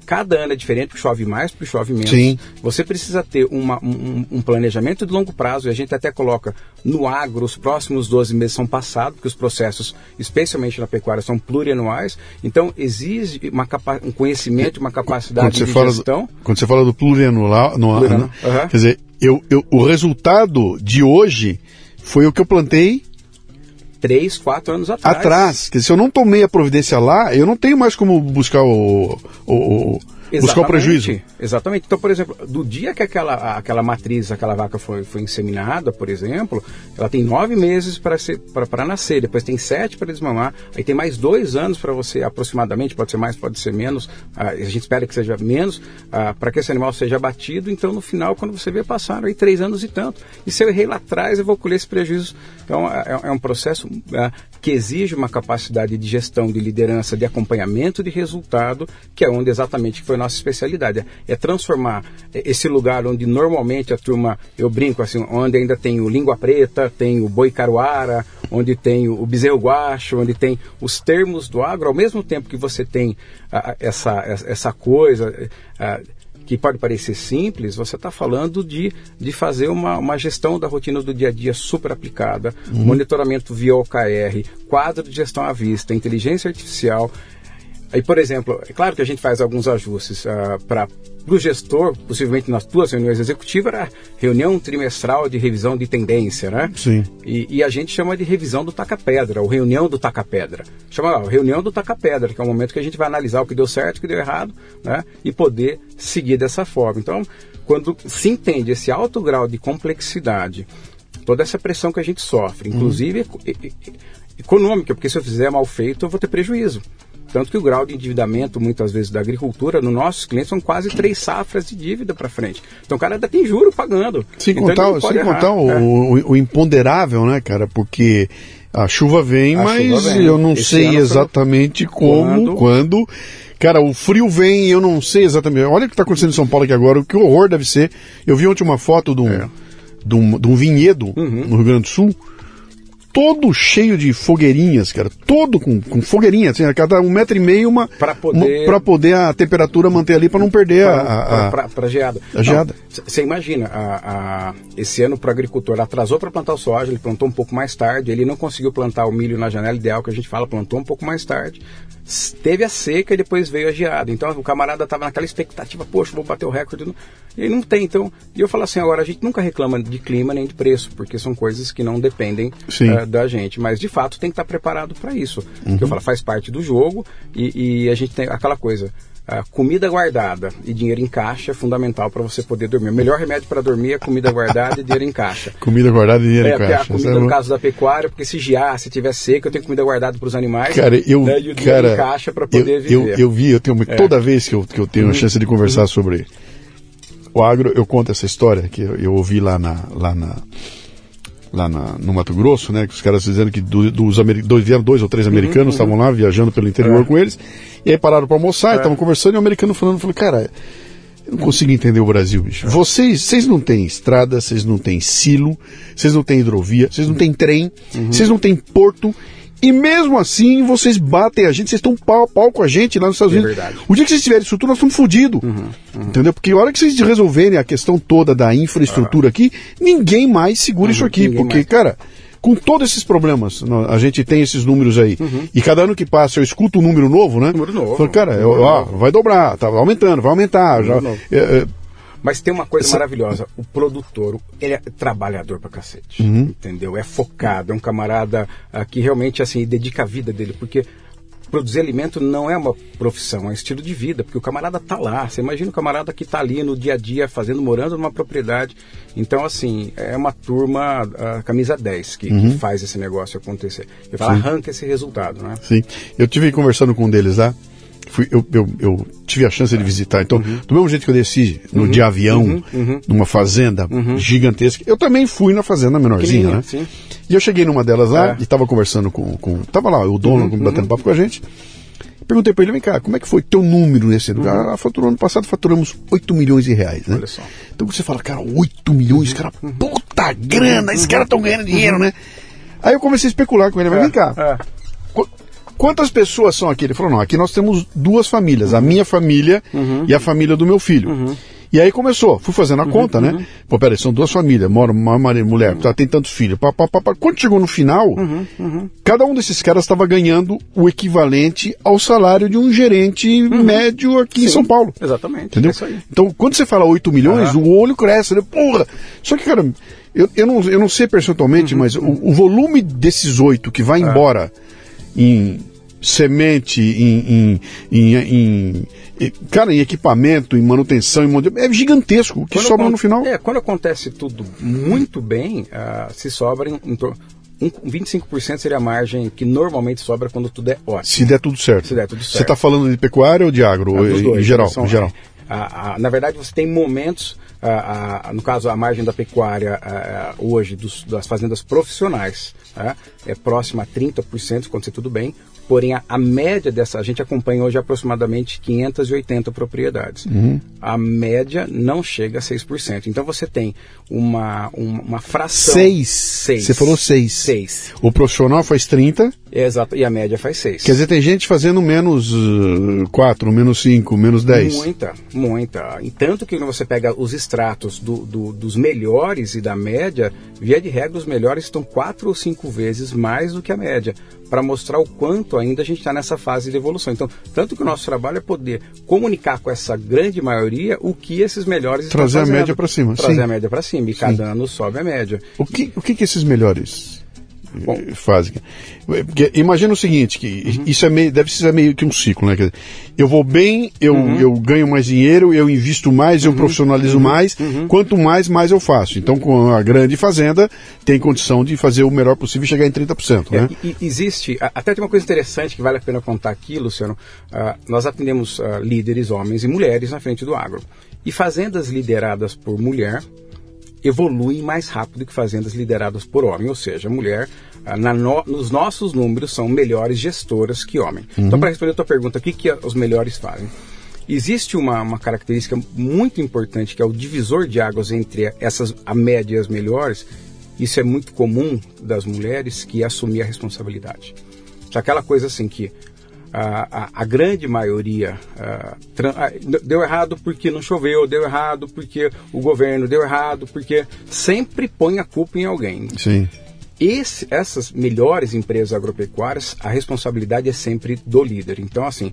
Cada ano é diferente, porque chove mais, porque chove menos. Sim. Você precisa ter uma, um, um, planejamento de longo prazo, e a gente até coloca no agro, os próximos 12 meses são passados, porque os processos, especialmente na pecuária, são plurianuais. Então, exige uma capa um conhecimento, uma capacidade de gestão. Do, quando você fala do plurianual, no, plurianual uhum. quer dizer, eu, eu, o resultado de hoje foi o que eu plantei três, quatro anos atrás. Atrás. Dizer, se eu não tomei a providência lá, eu não tenho mais como buscar o, o, buscar o prejuízo. Exatamente. Então, por exemplo, do dia que aquela, aquela matriz, aquela vaca foi, foi inseminada, por exemplo, ela tem nove meses para nascer, depois tem sete para desmamar, aí tem mais dois anos para você, aproximadamente, pode ser mais, pode ser menos, ah, a gente espera que seja menos, ah, para que esse animal seja abatido, então no final, quando você vê, passaram aí três anos e tanto. E se eu errei lá atrás, eu vou colher esse prejuízo. Então, é, é um processo ah, que exige uma capacidade de gestão, de liderança, de acompanhamento de resultado, que é onde exatamente foi nossa especialidade. É, é transformar esse lugar onde normalmente a turma, eu brinco assim, onde ainda tem o língua preta, tem o boi caruara, onde tem o bezerro guacho, onde tem os termos do agro, ao mesmo tempo que você tem ah, essa, essa coisa. Ah, que pode parecer simples, você está falando de, de fazer uma, uma gestão da rotina do dia a dia super aplicada, uhum. monitoramento via OKR, quadro de gestão à vista, inteligência artificial. Aí, por exemplo, é claro que a gente faz alguns ajustes uh, para o gestor, possivelmente nas duas reuniões executivas, era reunião trimestral de revisão de tendência, né? Sim. E, e a gente chama de revisão do taca-pedra, ou reunião do taca-pedra. Chama lá, reunião do taca-pedra, que é o momento que a gente vai analisar o que deu certo, o que deu errado, né? E poder seguir dessa forma. Então, quando se entende esse alto grau de complexidade, toda essa pressão que a gente sofre, inclusive uhum. econômica, porque se eu fizer mal feito, eu vou ter prejuízo. Tanto que o grau de endividamento, muitas vezes, da agricultura, nos nossos clientes, são quase três safras de dívida para frente. Então o cara ainda tem juro pagando. Sem então, contar, sem contar o, é. o, o, imponderável, né, cara? Porque a chuva vem, a mas chuva vem. eu não Esse sei exatamente como, quando... quando. Cara, o frio vem e eu não sei exatamente. Olha o que está acontecendo em São Paulo aqui agora, o que horror deve ser. Eu vi ontem uma foto de um, é. de um, de um vinhedo uhum. no Rio Grande do Sul todo cheio de fogueirinhas, cara. Todo com, com fogueirinha, assim, a cada um metro e meio uma. Para poder. Para poder a temperatura manter ali para não perder pra, a. a, pra, geada. A geada. Você imagina, a, a, esse ano para o agricultor atrasou para plantar o soja, ele plantou um pouco mais tarde, ele não conseguiu plantar o milho na janela ideal que a gente fala, plantou um pouco mais tarde teve a seca e depois veio a geada. Então o camarada estava naquela expectativa, poxa, vou bater o recorde. E não tem. Então, e eu falo assim, agora a gente nunca reclama de clima nem de preço, porque são coisas que não dependem uh, da gente. Mas de fato tem que estar preparado para isso. Uhum. eu falo, faz parte do jogo e, e a gente tem aquela coisa. Uh, comida guardada e dinheiro em caixa é fundamental para você poder dormir. O melhor remédio para dormir é comida guardada e dinheiro em caixa. [LAUGHS] comida guardada e dinheiro é, em caixa. A comida, no caso da pecuária, porque se giar, se tiver seca, eu tenho comida guardada para os animais. Cara, eu, né, e o cara, em caixa para poder eu, viver. Eu, eu vi, eu tenho, é. toda vez que eu, que eu tenho uhum. a chance de conversar uhum. sobre o agro, eu conto essa história que eu, eu ouvi lá na. Lá na lá na, no Mato Grosso, né? Que os caras dizendo que do, dos dois, vieram dois ou três uhum, americanos, uhum. estavam uhum, lá viajando pelo interior é. com eles, e aí pararam para almoçar, é. estavam conversando, e o americano falando, falou, cara, eu não consigo entender o Brasil, bicho. Vocês, vocês não têm estrada, vocês não têm silo, vocês não têm hidrovia, vocês não têm trem, uhum. vocês não têm porto, e mesmo assim, vocês batem a gente, vocês estão pau a pau com a gente lá nos Estados é Unidos. Verdade. O dia que vocês tiverem isso tudo, nós estamos fodidos. Uhum, uhum. Entendeu? Porque a hora que vocês resolverem a questão toda da infraestrutura aqui, ninguém mais segura uhum, isso aqui. Porque, mais. cara, com todos esses problemas, a gente tem esses números aí. Uhum. E cada ano que passa eu escuto um número novo, né? Número novo. Falo, cara, eu, ó, vai dobrar, tá aumentando, vai aumentar. Já, é, é, mas tem uma coisa Essa... maravilhosa. O produtor, ele é trabalhador pra cacete. Uhum. Entendeu? É focado, é um camarada uh, que realmente, assim, dedica a vida dele. Porque produzir alimento não é uma profissão, é um estilo de vida, porque o camarada tá lá. Você imagina o camarada que tá ali no dia a dia fazendo, morando numa propriedade. Então, assim, é uma turma, a camisa 10, que, uhum. que faz esse negócio acontecer. Falo, arranca esse resultado, né? Sim. Eu tive conversando com um deles lá fui, eu, eu, eu, tive a chance de visitar. Então, uhum. do mesmo jeito que eu desci no, uhum. de avião, uhum. uhum. numa fazenda uhum. gigantesca, eu também fui na fazenda menorzinha, né? Sim. E eu cheguei numa delas lá é. e estava conversando com, com. Tava lá o dono uhum. batendo papo com a gente. Perguntei para ele, vem cá, como é que foi teu número nesse lugar? Uhum. Faturou, ano passado faturamos 8 milhões de reais, né? Olha só. Então você fala, cara, 8 milhões, cara, puta grana, esses caras estão ganhando dinheiro, né? Aí eu comecei a especular com ele, mas é. vem cá. É Quantas pessoas são aqui? Ele falou, não, aqui nós temos duas famílias, uhum. a minha família uhum. e a família do meu filho. Uhum. E aí começou, fui fazendo a uhum, conta, né? Uhum. Pô, peraí, são duas famílias, mora uma mulher, tá, tem tantos filhos. Pá, pá, pá, pá. Quando chegou no final, uhum, cada um desses caras estava ganhando o equivalente ao salário de um gerente médio aqui Sim, em São Paulo. Exatamente. Entendeu? É então, quando você fala 8 milhões, o olho cresce, né? Porra! Só que, cara, eu, eu, não, eu não sei percentualmente, mas o, o, volume desses oito que vai embora em semente, em, em, em, em- cara, em equipamento, em manutenção, em é gigantesco. O que Quando sobra no final? É, quando acontece tudo muito bem, ah, se sobra em, em torno. Um, 25% seria a margem que normalmente sobra quando tudo é ótimo. Se der tudo certo. Se der tudo Você certo. está falando de pecuária ou de agro? Dos dois, em geral, são- em geral. A- a- na verdade, você tem momentos, ah, no caso, a margem da pecuária hoje, dos- das fazendas profissionais, tá? é próxima a 30%, quando você tudo bem. Porém, a, a média dessa, a gente acompanha hoje aproximadamente 580 propriedades. Uhum. A média não chega a 6%. Então, você tem uma, uma, uma fração. Seis. Seis. Você falou seis. Seis. O profissional faz 30, Exato. E a média faz 6. quer dizer, tem gente fazendo menos 4, menos 5, menos 10. Muita, muita. E tanto que quando você pega os extratos do- do- dos melhores e da média, via de regra, os melhores estão quatro ou cinco vezes mais do que a média, para mostrar o quanto ainda a gente está nessa fase de evolução. Então, tanto que o nosso trabalho é poder comunicar com essa grande maioria o que esses melhores Trazer estão a fazendo. média pra cima, Trazer sim. a média para cima. E cada ano sobe a média. O que, o que, que esses melhores Bom. fazem? Porque imagina o seguinte, que Uhum. isso é meio, deve ser meio que um ciclo, né? Eu vou bem, eu, Uhum. eu ganho mais dinheiro, eu invisto mais, eu profissionalizo mais, quanto mais, mais eu faço. Então, com a grande fazenda, tem condição de fazer o melhor possível e chegar em 30%, né? É, e- e existe, até tem uma coisa interessante que vale a pena contar aqui, Luciano. Ah, nós atendemos ah, líderes, homens e mulheres, na frente do agro. E fazendas lideradas por mulher evoluem mais rápido que fazendas lideradas por homem, ou seja, mulher, ah, no- nos nossos números, são melhores gestoras que homem. Então, para responder a tua pergunta, o que, que os melhores fazem? Existe uma, uma característica muito importante que é o divisor de águas entre essas a média e as melhores. Isso é muito comum das mulheres que é assumir a responsabilidade. Aquela coisa assim que a, a, a grande maioria ah, deu errado porque não choveu, deu errado porque o governo deu errado, porque sempre põe a culpa em alguém. Sim. Esse- essas melhores empresas agropecuárias, a responsabilidade é sempre do líder. Então, assim,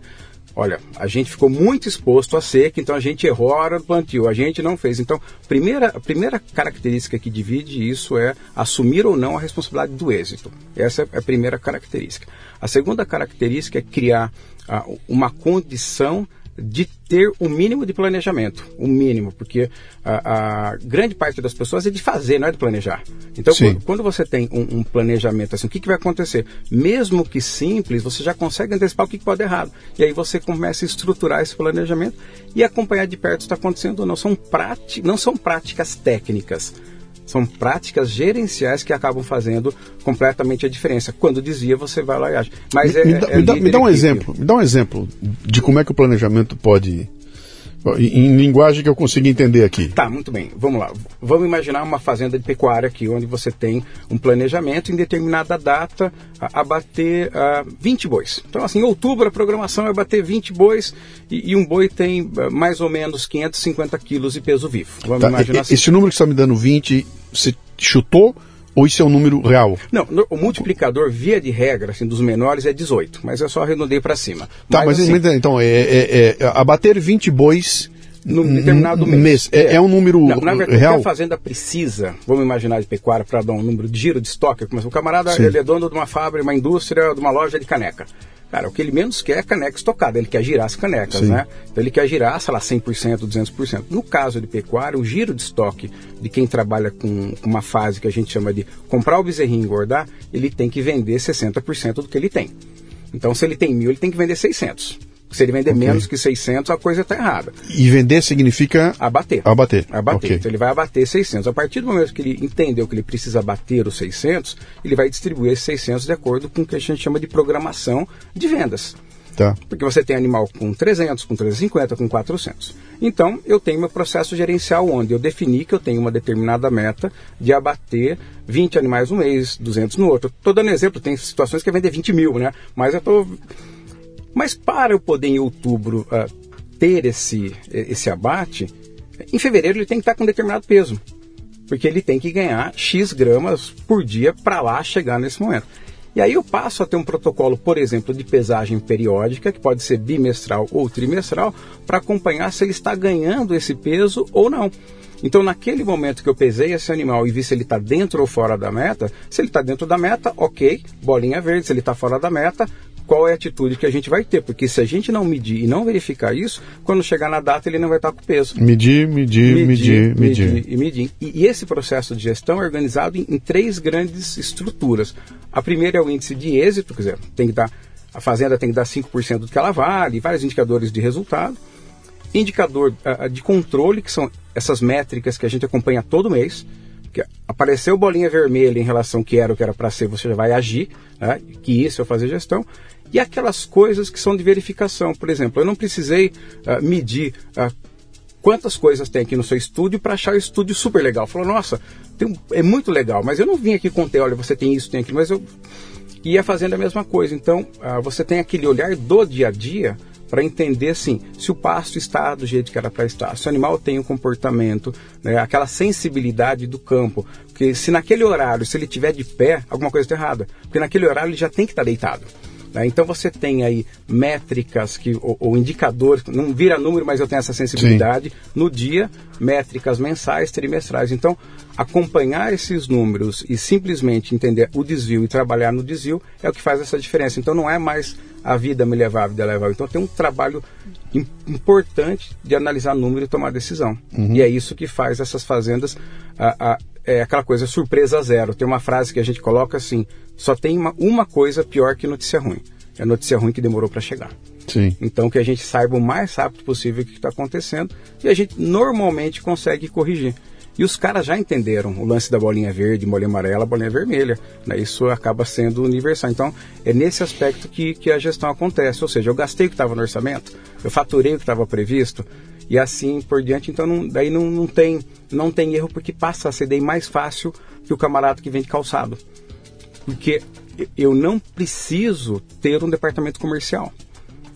olha, a gente ficou muito exposto à seca, então a gente errou a hora do plantio, a gente não fez. Então, primeira, a primeira característica que divide isso é assumir ou não a responsabilidade do êxito. Essa é a primeira característica. A segunda característica é criar ah, uma condição de ter o mínimo de planejamento, o mínimo, porque a, a grande parte das pessoas é de fazer, não é de planejar. Então, quando, quando você tem um, um planejamento assim, o que, que vai acontecer? Mesmo que simples, você já consegue antecipar o que, que pode dar errado. E aí você começa a estruturar esse planejamento e acompanhar de perto se está acontecendo ou não. São não são práticas técnicas. São práticas gerenciais que acabam fazendo completamente a diferença. Quando dizia, você vai lá e age. Mas é, me, dá, é me dá- me dá um exemplo. Me dá um exemplo de como é que o planejamento pode. Em, em linguagem que eu consiga entender aqui. Tá, muito bem. Vamos lá. Vamos imaginar uma fazenda de pecuária aqui, onde você tem um planejamento em determinada data a- abater ah, 20 bois. Então, assim, em outubro a programação é bater 20 bois e, e um boi tem ah, mais ou menos 550 quilos de peso vivo. Vamos Tá, imaginar assim. Esse número que você está me dando 20, você chutou ou isso é um número real? Não, o multiplicador, via de regra, assim, dos menores é 18, mas eu só arredondei para cima. Tá, mas, assim, então, é, é- é- abater 20 bois no determinado n- mês. É, é um número Não, na verdade, real? a fazenda precisa, vamos imaginar de pecuária para dar um número de giro de estoque. Mas o camarada Sim. ele é dono de uma fábrica, uma indústria, de uma loja de caneca. Cara, o que ele menos quer é caneca estocada, ele quer girar as canecas, Sim. né? Então ele quer girar, sei lá, 100%, 200%. No caso de pecuária, o giro de estoque de quem trabalha com, com uma fase que a gente chama de comprar o bezerrinho e engordar, ele tem que vender 60% do que ele tem. Então se ele tem mil, ele tem que vender 600. Se ele vender Ok. menos que 600, a coisa está errada. E vender significa Abater. Abater, Abater. ok. Então ele vai abater 600. A partir do momento que ele entendeu que ele precisa abater os 600, ele vai distribuir esses 600 de acordo com o que a gente chama de programação de vendas. Tá. Porque você tem animal com 300, com 350, com 400. Então, eu tenho meu processo gerencial onde eu defini que eu tenho uma determinada meta de abater 20 animais no mês, 200 no outro. Estou dando exemplo, tem situações que é vender 20 mil, né? Mas eu estou... Mas para eu poder em outubro ah, ter esse, esse abate, em fevereiro ele tem que estar com determinado peso. Porque ele tem que ganhar X gramas por dia para lá chegar nesse momento. E aí eu passo a ter um protocolo, por exemplo, de pesagem periódica, que pode ser bimestral ou trimestral, para acompanhar se ele está ganhando esse peso ou não. Então, naquele momento que eu pesei esse animal e vi se ele está dentro ou fora da meta, se ele está dentro da meta, ok, bolinha verde. Se ele está fora da meta, qual é a atitude que a gente vai ter, porque se a gente não medir e não verificar isso, quando chegar na data ele não vai estar com peso. Medir, medir, medir, medir. E, medir. E, esse processo de gestão é organizado em, três grandes estruturas. A primeira é o índice de êxito, quer dizer, tem que dar, a fazenda tem que dar 5% do que ela vale, vários indicadores de resultado. Indicador uh, de controle, que são essas métricas que a gente acompanha todo mês que apareceu bolinha vermelha em relação que era o que era para ser, você já vai agir, né? que isso é fazer gestão. E aquelas coisas que são de verificação. Por exemplo, eu não precisei uh, medir uh, quantas coisas tem aqui no seu estúdio para achar o estúdio super legal. Falou, nossa, um, é muito legal, mas eu não vim aqui contar, olha, você tem isso, tem aquilo, mas eu ia fazendo a mesma coisa. Então, uh, você tem aquele olhar do dia a dia para entender assim se o pasto está do jeito que era para estar, se o animal tem um comportamento, né, aquela sensibilidade do campo, porque se naquele horário, se ele tiver de pé, alguma coisa está errada, porque naquele horário ele já tem que estar tá deitado. Né? Então você tem aí métricas que, ou, ou indicadores, não vira número, mas eu tenho essa sensibilidade Sim. no dia, métricas mensais, trimestrais. Então, acompanhar esses números e simplesmente entender o desvio e trabalhar no desvio é o que faz essa diferença. Então não é mais a vida me levar, a vida levar. Então tem um trabalho importante de analisar número e tomar decisão. Uhum. E é isso que faz essas fazendas a, a, é aquela coisa surpresa zero. Tem uma frase que a gente coloca assim: só tem uma, uma coisa pior que notícia ruim. É notícia ruim que demorou para chegar. Sim. Então que a gente saiba o mais rápido possível o que está acontecendo e a gente normalmente consegue corrigir. E os caras já entenderam o lance da bolinha verde, bolinha amarela, bolinha vermelha. Né? Isso acaba sendo universal. Então, é nesse aspecto que, que a gestão acontece. Ou seja, eu gastei o que estava no orçamento, eu faturei o que estava previsto, e assim por diante. Então, não, daí não, não, tem, não tem erro, porque passa a ser daí mais fácil que o camarada que vende calçado. Porque eu não preciso ter um departamento comercial.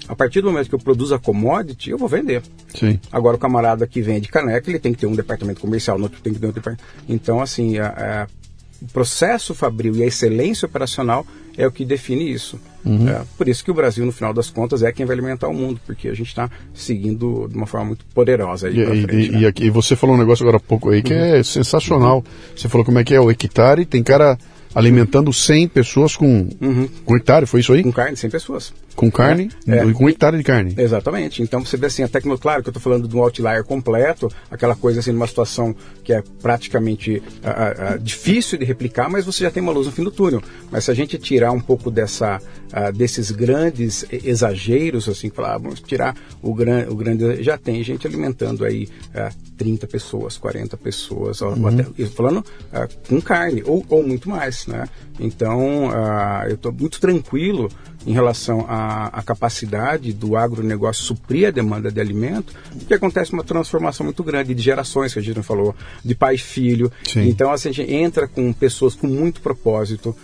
A partir do momento que eu produzo a commodity, eu vou vender. Sim. Agora, o camarada que vende caneca, ele tem que ter um departamento comercial, no outro tem que ter um departamento. Então, assim, a, a, o processo fabril e a excelência operacional é o que define isso. Uhum. É, por isso que o Brasil, no final das contas, é quem vai alimentar o mundo, porque a gente está seguindo de uma forma muito poderosa aí e, frente, e, né? e, aqui, você falou um negócio agora há pouco aí que uhum. é sensacional. Uhum. Você falou como é que é o hectare, tem cara alimentando 100 pessoas com, uhum. com hectare, foi isso aí? Com carne, 100 pessoas. Com carne, é, é. com hectare de carne. Exatamente. Então você vê assim, a tecnologia, claro que eu estou falando de um outlier completo, aquela coisa assim, numa situação que é praticamente uh, uh, difícil de replicar, mas você já tem uma luz no fim do túnel. Mas se a gente tirar um pouco dessa, uh, desses grandes exageros, assim, falar, vamos tirar o, gran, o grande. Já tem gente alimentando aí uh, 30 pessoas, 40 pessoas, uhum. até, falando com carne, ou, ou muito mais. Né? Então eu estou muito tranquilo em relação à, à, capacidade do agronegócio suprir a demanda de alimento, porque acontece uma transformação muito grande de gerações, que a gente não falou, de pai e filho. Sim. Então, assim, a gente entra com pessoas com muito propósito,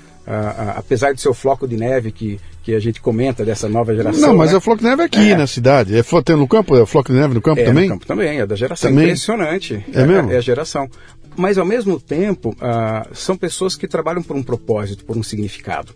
apesar de ser o floco de neve que, que a gente comenta dessa nova geração. Não, mas né? é o floco de neve aqui é. na cidade. É tem no campo? É o floco de neve no campo é, também? No campo também, é da geração. Também? Impressionante. É, é mesmo? É a geração. Mas ao mesmo tempo, uh, são pessoas que trabalham por um propósito, por um significado.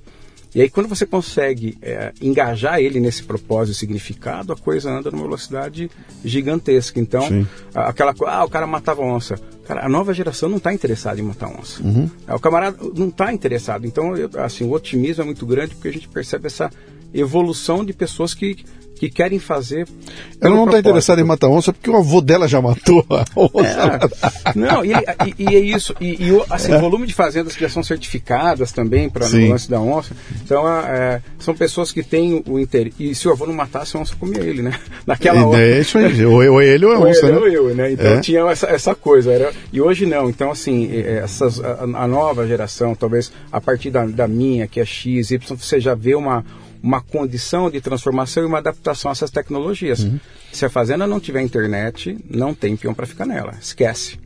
E aí, quando você consegue é, engajar ele nesse propósito e significado, a coisa anda numa velocidade gigantesca. Então, aquela coisa, ah, o cara matava onça. Cara, a nova geração não está interessada em matar onça. Uhum. O camarada não está interessado. Então, eu, assim, o otimismo é muito grande porque a gente percebe essa evolução de pessoas que que querem fazer. Ela não está interessada em matar onça porque o avô dela já matou a [LAUGHS] onça. É, não, e, e, e, é isso. E, e assim, é. volume de fazendas que já são certificadas também para o lance da onça. Então, é, são pessoas que têm o interesse. E se o avô não matasse, a onça comia ele, né? [LAUGHS] Naquela hora. É isso aí. Ou, ou ele ou a [LAUGHS] onça. Ou ele né? ou eu, né? Então é. tinha essa, essa coisa. Era, e hoje não. Então, assim, essas, a, a nova geração, talvez a partir da, da minha, que é X, Y, você já vê uma uma condição de transformação e uma adaptação a essas tecnologias. Uhum. Se a fazenda não tiver internet, não tem peão para ficar nela. Esquece.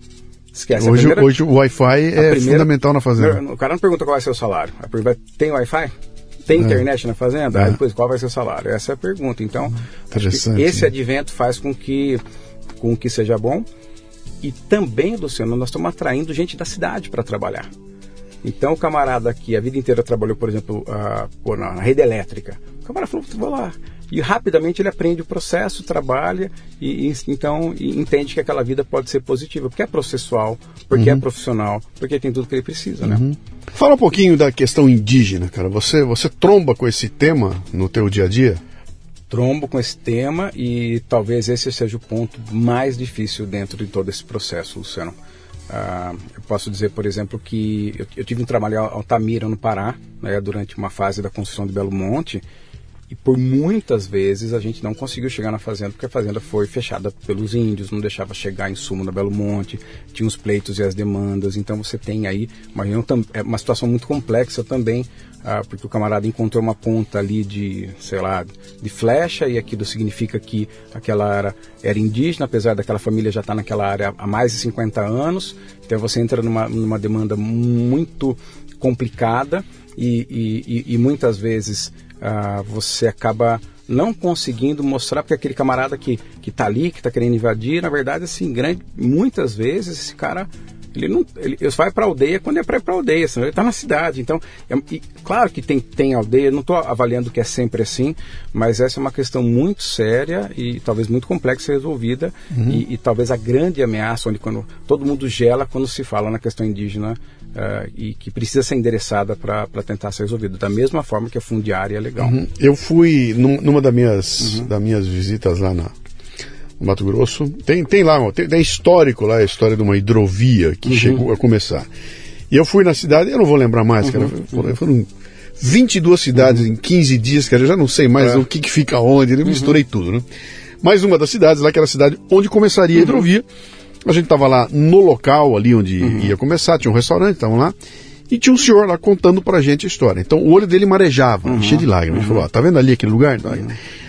Esquece. Hoje, primeira, hoje o Wi-Fi é primeira, fundamental na fazenda. O cara não pergunta qual vai ser o salário. A pergunta tem Wi-Fi? Tem é. internet na fazenda? É. Depois, qual vai ser o salário? Essa é a pergunta. Então, esse né? advento faz com que, com que seja bom. E também, Luciano, nós estamos atraindo gente da cidade para trabalhar. Então, o camarada que a vida inteira trabalhou, por exemplo, uh, na rede elétrica, camarada falou, vou lá. E rapidamente ele aprende o processo, trabalha e, e então e entende que aquela vida pode ser positiva, porque é processual, porque é Uhum. profissional, porque tem tudo que ele precisa, né? Fala um pouquinho da questão indígena, cara. Você, você tromba com esse tema no teu dia a dia? trombo com esse tema e talvez esse seja o ponto mais difícil dentro de todo esse processo, Luciano. Ah, eu posso dizer, por exemplo, que eu, eu tive um trabalho em Altamira, no Pará, né, durante uma fase da construção de Belo Monte, e por muitas vezes a gente não conseguiu chegar na fazenda porque a fazenda foi fechada pelos índios, não deixava chegar insumo na Belo Monte, tinha os pleitos e as demandas. Então você tem aí uma, é uma situação muito complexa também, ah, porque o camarada encontrou uma ponta ali de, sei lá, de flecha e aquilo significa que aquela área era indígena, apesar daquela família já estar naquela área há mais de 50 anos. Então você entra numa, numa demanda muito complicada e, e- e- e muitas vezes ah, você acaba não conseguindo mostrar porque aquele camarada que que está ali que está querendo invadir na verdade assim grande muitas vezes esse cara ele não ele, ele vai para aldeia quando é para ir para aldeia senão ele está na cidade. Então é- e claro que tem tem aldeia não estou avaliando que é sempre assim mas essa é uma questão muito séria e talvez muito complexa resolvida. E, e talvez a grande ameaça onde quando todo mundo gela quando se fala na questão indígena ah, e que precisa ser endereçada para tentar ser resolvida da mesma forma que a fundiária é legal Eu fui num- numa das minhas, das minhas visitas lá na, no Mato Grosso. Tem, tem lá, tem, tem histórico lá, a história de uma hidrovia que chegou a começar. E eu fui na cidade, eu não vou lembrar mais, cara. Foram, foram 22 cidades em 15 dias, cara. Eu já não sei mais o que, que fica onde, eu misturei tudo, né? Mais uma das cidades, lá que era a cidade onde começaria a hidrovia. A gente estava lá no local, ali onde ia começar, tinha um restaurante, estavam lá. E tinha um senhor lá contando pra gente a história. Então o olho dele marejava, cheio de lágrimas. Ele falou: ó, tá vendo ali aquele lugar?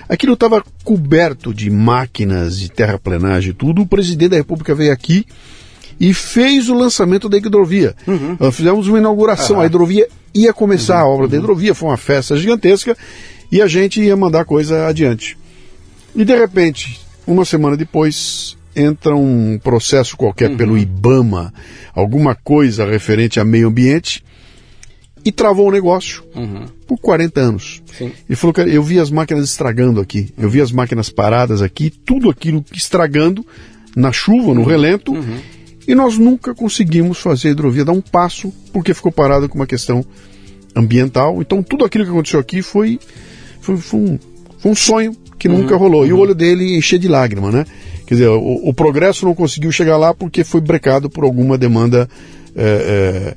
Aquilo estava coberto de máquinas de terraplenagem e tudo. O presidente da República veio aqui e fez o lançamento da hidrovia. Nós fizemos uma inauguração. A hidrovia ia começar, a obra da hidrovia, foi uma festa gigantesca e a gente ia mandar a coisa adiante. E de repente, uma semana depois, entra um processo qualquer pelo IBAMA, alguma coisa referente a meio ambiente, e travou o negócio por 40 anos. Sim. Ele falou, cara, eu vi as máquinas estragando aqui, eu vi as máquinas paradas aqui, tudo aquilo estragando na chuva, no relento, e nós nunca conseguimos fazer a hidrovia dar um passo porque ficou parado com uma questão ambiental. Então tudo aquilo que aconteceu aqui foi, foi, foi um, foi um sonho que nunca rolou. E o olho dele encher de lágrima, né? Quer dizer, o, o progresso não conseguiu chegar lá porque foi brecado por alguma demanda é,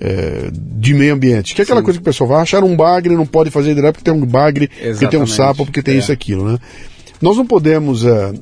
é, é, de meio ambiente. Que é aquela coisa que o pessoal vai achar um bagre, não pode fazer direto porque tem um bagre, porque tem um Exatamente. sapo, porque tem É. isso e aquilo, né? Nós não podemos é,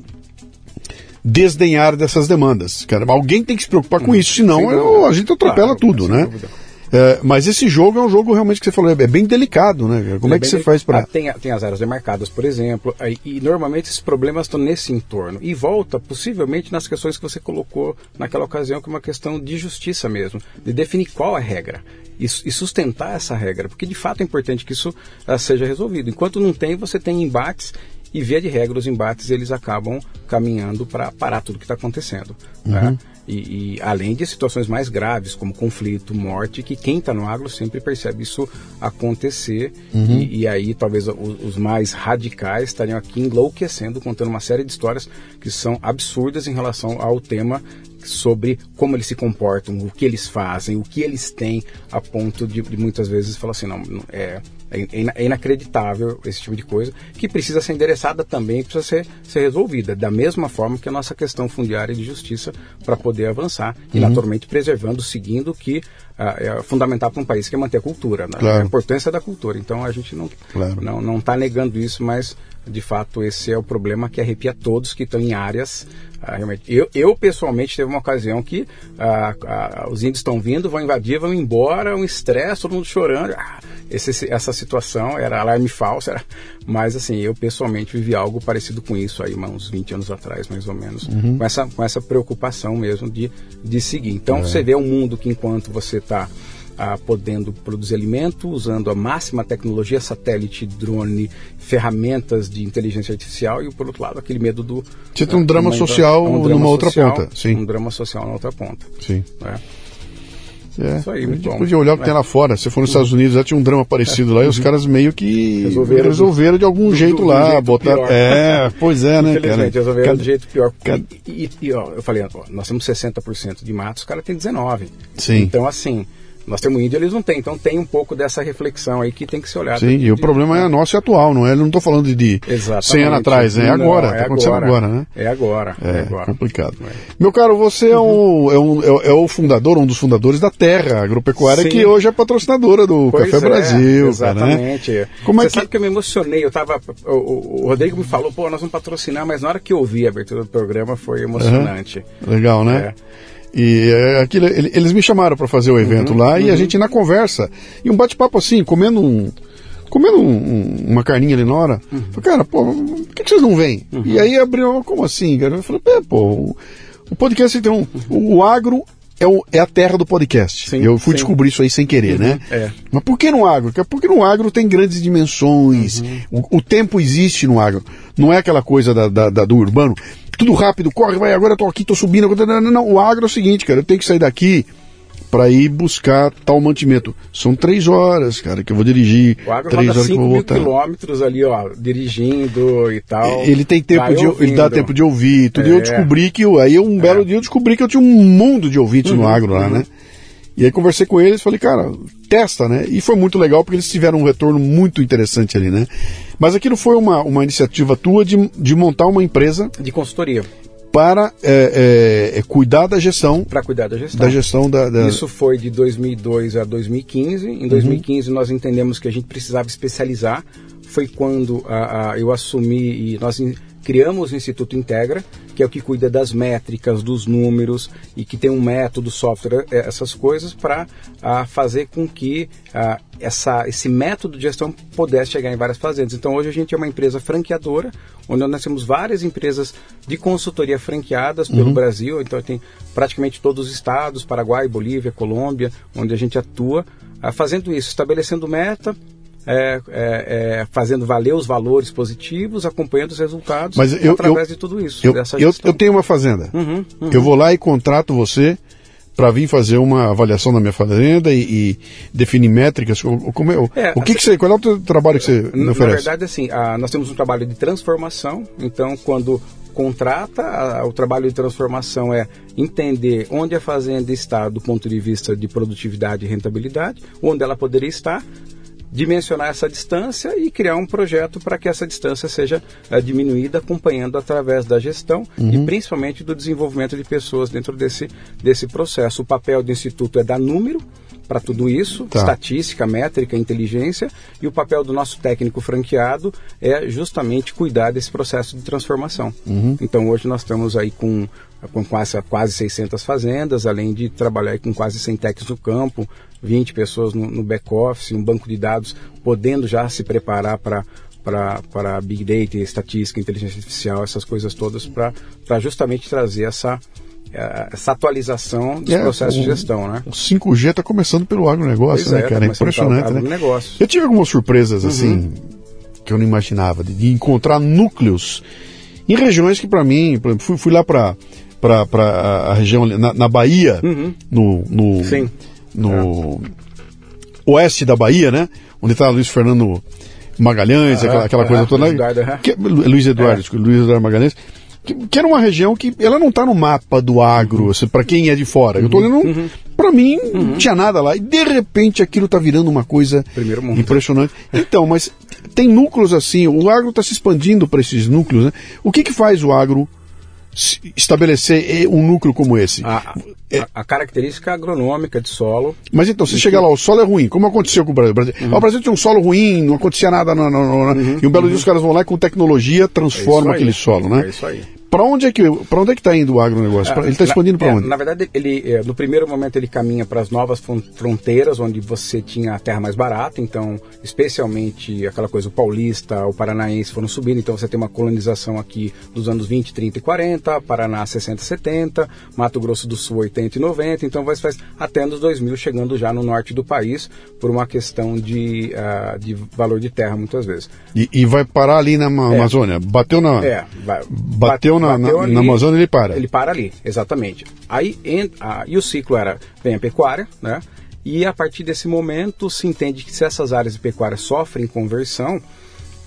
desdenhar dessas demandas. Cara, alguém tem que se preocupar com isso, senão eu- a gente atropela Claro, tudo, né? dúvida. É, mas esse jogo é um jogo realmente que você falou, é bem delicado, né? cara? Como é que Bem você faz para Ah, tem, tem as áreas demarcadas, por exemplo, aí- e normalmente esses problemas estão nesse entorno. E volta, possivelmente, nas questões que você colocou naquela ocasião, que é uma questão de justiça mesmo, de definir qual é a regra e, e sustentar essa regra, porque de fato é importante que isso ah, seja resolvido. Enquanto não tem, você tem embates e via de regra os embates eles acabam caminhando para parar tudo que está acontecendo. né? E, e além de situações mais graves como conflito, morte, que quem está no agro sempre percebe isso acontecer. E, e aí talvez o- os, mais radicais estariam aqui enlouquecendo, contando uma série de histórias que são absurdas em relação ao tema sobre como eles se comportam, o que eles fazem, o que eles têm, a ponto de, de muitas vezes falar assim, não- é, é ina- é inacreditável esse tipo de coisa, que precisa ser endereçada também, precisa ser, ser resolvida, da mesma forma que a nossa questão fundiária de justiça para poder avançar, e naturalmente preservando, seguindo o que ah, é fundamental para um país, que é manter a cultura, né? Claro. a importância da cultura. Então a gente não Claro. não não está negando isso, mas de fato esse é o problema que arrepia todos que estão em áreas ah, realmente. Eu, eu pessoalmente teve uma ocasião que ah, ah, os índios estão vindo, vão invadir, vão embora, um estresse, todo mundo chorando. Ah, esse- essa situação era alarme falso, era, mas assim, eu pessoalmente vivi algo parecido com isso aí, uns 20 anos atrás, mais ou menos, com, essa, com essa preocupação mesmo de, de seguir. Então você vê um mundo que enquanto você está ah, podendo produzir alimento usando a máxima tecnologia, satélite, drone, ferramentas de inteligência artificial e por outro lado aquele medo do Você tem um drama social é um drama numa outra social, ponta, sim. um drama social na outra ponta Sim. né? É. Isso aí, muito bom. podia olhar o que tem lá fora. Se for nos Estados Unidos, já tinha um drama parecido lá e os caras meio que Resolveram resolveram, de algum do- jeito do lá. jeito botar... pior. É, pois é, né, cara? Resolveram Cada- do jeito pior. cada- E, e- e, ó, eu falei, ó, nós temos 60% de matos, os caras têm 19%. Sim. Então, assim, nós temos índio, eles não têm. Então tem um pouco dessa reflexão aí que tem que ser olhado. Sim, e o problema é nosso e atual, não é? Eu não estou falando de, de Exatamente. 100 anos atrás, é Não, agora, é está acontecendo agora, né? É agora. É, É agora. complicado. Meu caro, você é, um, é, um, é o- é o fundador, um dos fundadores da Terra Agropecuária, Sim. que hoje é patrocinadora do Pois Café é, Brasil. cara, né? Exatamente. Como é Você que- sabe que eu me emocionei. Eu tava. O, o- Rodrigo me falou, pô, nós vamos patrocinar, mas na hora que eu ouvi a abertura do programa foi emocionante. Legal, né? E é, aquilo, ele- eles me chamaram para fazer o evento lá e a gente na conversa, e um bate-papo assim, comendo um. Comendo um- um- uma carninha ali na hora, falei, cara, pô, por que, que vocês não vêm? E aí abriu, como assim, cara? Eu falei, "É, pô, o, podcast tem um. O, o agro é, o- é a terra do podcast. Sim, eu fui sim. descobrir isso aí sem querer, né? é. Mas por que no agro? Porque no agro tem grandes dimensões, o, o tempo existe no agro. Não é aquela coisa da, da- da- do urbano, tudo rápido, corre, vai, agora eu tô aqui, tô subindo. agora- Não, não, não, o agro é o seguinte, cara, eu tenho que sair daqui para ir buscar tal mantimento. São três horas, cara, que eu vou dirigir. O agro três horas que eu 5 vou mil voltar. quilômetros ali, ó, dirigindo e tal. Ele tem tempo Vai de, ele dá ouvindo. tempo de ouvir, tudo. E eu É. descobri que eu- aí um belo dia eu descobri que eu tinha um mundo de ouvintes Uhum, no agro lá, né? E aí conversei com eles, falei, cara, testa, né? E foi muito legal porque eles tiveram um retorno muito interessante ali, né? Mas aquilo foi uma, uma iniciativa tua de, de montar uma empresa De consultoria, para é, é, é, cuidar da gestão para cuidar da gestão. da gestão da, da- Isso foi de 2002 a 2015. Em 2015 nós entendemos que a gente precisava especializar. Foi quando ah, ah, eu assumi e nós criamos o Instituto Integra, que é o que cuida das métricas, dos números e que tem um método, software, eh, essas coisas para fazer com que ah, essa, esse método de gestão pudesse chegar em várias fazendas. Então hoje a gente é uma empresa franqueadora, onde nós temos várias empresas de consultoria franqueadas pelo Brasil. Então tem praticamente todos os estados, Paraguai, Bolívia, Colômbia, onde a gente atua, ah, fazendo isso, estabelecendo meta, é, é, é, fazendo valer os valores positivos, acompanhando os resultados Mas eu- através eu- de tudo isso. eu, eu, eu tenho uma fazenda. Uhum, uhum. Eu vou lá e contrato você para vir fazer uma avaliação da minha fazenda e, e definir métricas. Como é, É, o que, que você, qual é o trabalho que você Na oferece? verdade, assim, ah, nós temos um trabalho de transformação. Então, quando contrata, o trabalho de transformação é entender onde a fazenda está do ponto de vista de produtividade e rentabilidade, onde ela poderia estar, dimensionar essa distância e criar um projeto para que essa distância seja eh, diminuída, acompanhando através da gestão e principalmente do desenvolvimento de pessoas dentro desse, desse processo. O papel do Instituto é dar número para tudo isso, Tá. estatística, métrica, inteligência, e o papel do nosso técnico franqueado é justamente cuidar desse processo de transformação. Então hoje nós estamos aí com, com quase, quase 600 fazendas, além de trabalhar com quase 100 techs no campo, 20 pessoas no, no back-office, um banco de dados podendo já se preparar para para Big Data, estatística, inteligência artificial, essas coisas todas, para justamente trazer essa, essa atualização dos É, processos o- de gestão, né? O 5G está começando pelo agronegócio, Pois né, é, tá cara? É impressionante, pelo né? Eu tive algumas surpresas, assim, que eu não imaginava, de, encontrar núcleos em regiões que, para mim, por exemplo, fui, fui lá para a região, na, na Bahia, no, no, Uhum. Sim. no oeste da Bahia, né? Onde está Luiz Fernando Magalhães, Ah, aquela, aquela ah, coisa toda. Luiz. Eduardo. Que- Luiz Eduardo, É. desculpa, Luiz Eduardo Magalhães. Que, que era uma região que ela não está no mapa do agro, Uhum. assim, para quem é de fora. Eu tô olhando, para mim, não tinha nada lá. E de repente aquilo está virando uma coisa impressionante. Então, mas tem núcleos assim, o agro está se expandindo para esses núcleos, né? O que que faz o agro estabelecer um núcleo como esse? A, É. a- a característica agronômica de solo. Mas então, você chega lá, o solo é ruim, como aconteceu com o Brasil. O Brasil, Uhum. O Brasil tinha um solo ruim, não acontecia nada. não- não- não- e um belo dia os caras vão lá e com tecnologia transforma É aquele solo, né? É isso aí. Para onde é que para onde é que está indo o agronegócio? Ele está Na- expandindo para é, onde? Na verdade, ele é, no primeiro momento ele caminha para as novas fron- fronteiras, onde você tinha a terra mais barata. Então, especialmente aquela coisa, o paulista, o paranaense foram subindo. Então, você tem uma colonização aqui dos anos 20, 30 e 40, Paraná 60, 70, Mato Grosso do Sul 80 e 90. Então, vai faz até anos 2000, chegando já no norte do país por uma questão de, ah, de valor de terra muitas vezes. E, e vai parar ali na Ma- Amazônia. Bateu na É, vai, bateu na, na, ali, na Amazônia, ele para. Ele para ali, exatamente. Aí en- a- e o ciclo era vem a pecuária, né? E a partir desse momento se entende que se essas áreas de pecuária sofrem conversão,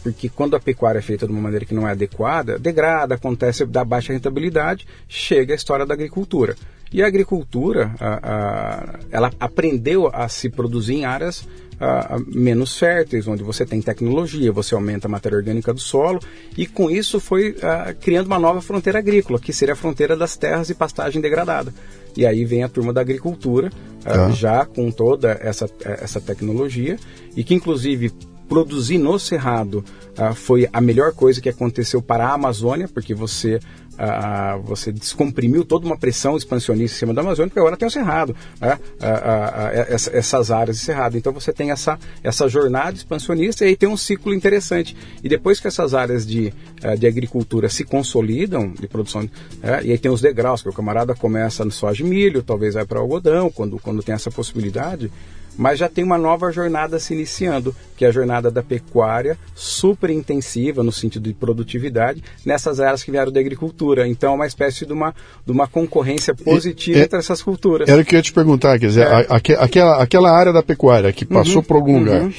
porque quando a pecuária é feita de uma maneira que não é adequada, degrada, acontece da baixa rentabilidade, chega a história da agricultura. E a agricultura, a- a- ela aprendeu a se produzir em áreas ah, menos férteis, onde você tem tecnologia, você aumenta a matéria orgânica do solo, e com isso foi ah, criando uma nova fronteira agrícola, que seria a fronteira das terras e pastagem degradada. E aí vem a turma da agricultura, ah, já com toda essa, essa tecnologia, e que inclusive produzir no Cerrado ah, foi a melhor coisa que aconteceu para a Amazônia, porque você, você descomprimiu toda uma pressão expansionista em cima da Amazônia, porque agora tem o Cerrado, né? Essa- essas áreas de Cerrado. Então você tem essa, essa jornada expansionista e aí tem um ciclo interessante. E depois que essas áreas de, ah, de agricultura se consolidam, de produção, né? e aí tem os degraus, que o camarada começa no soja e milho, talvez vai para algodão, quando, quando tem essa possibilidade mas já tem uma nova jornada se iniciando, que é a jornada da pecuária super intensiva no sentido de produtividade nessas áreas que vieram da agricultura. Então é uma espécie de uma, de uma concorrência positiva é- entre essas culturas. Era o que eu ia te perguntar, quer dizer, É. a- aque- aquela, aquela área da pecuária que passou por algum lugar,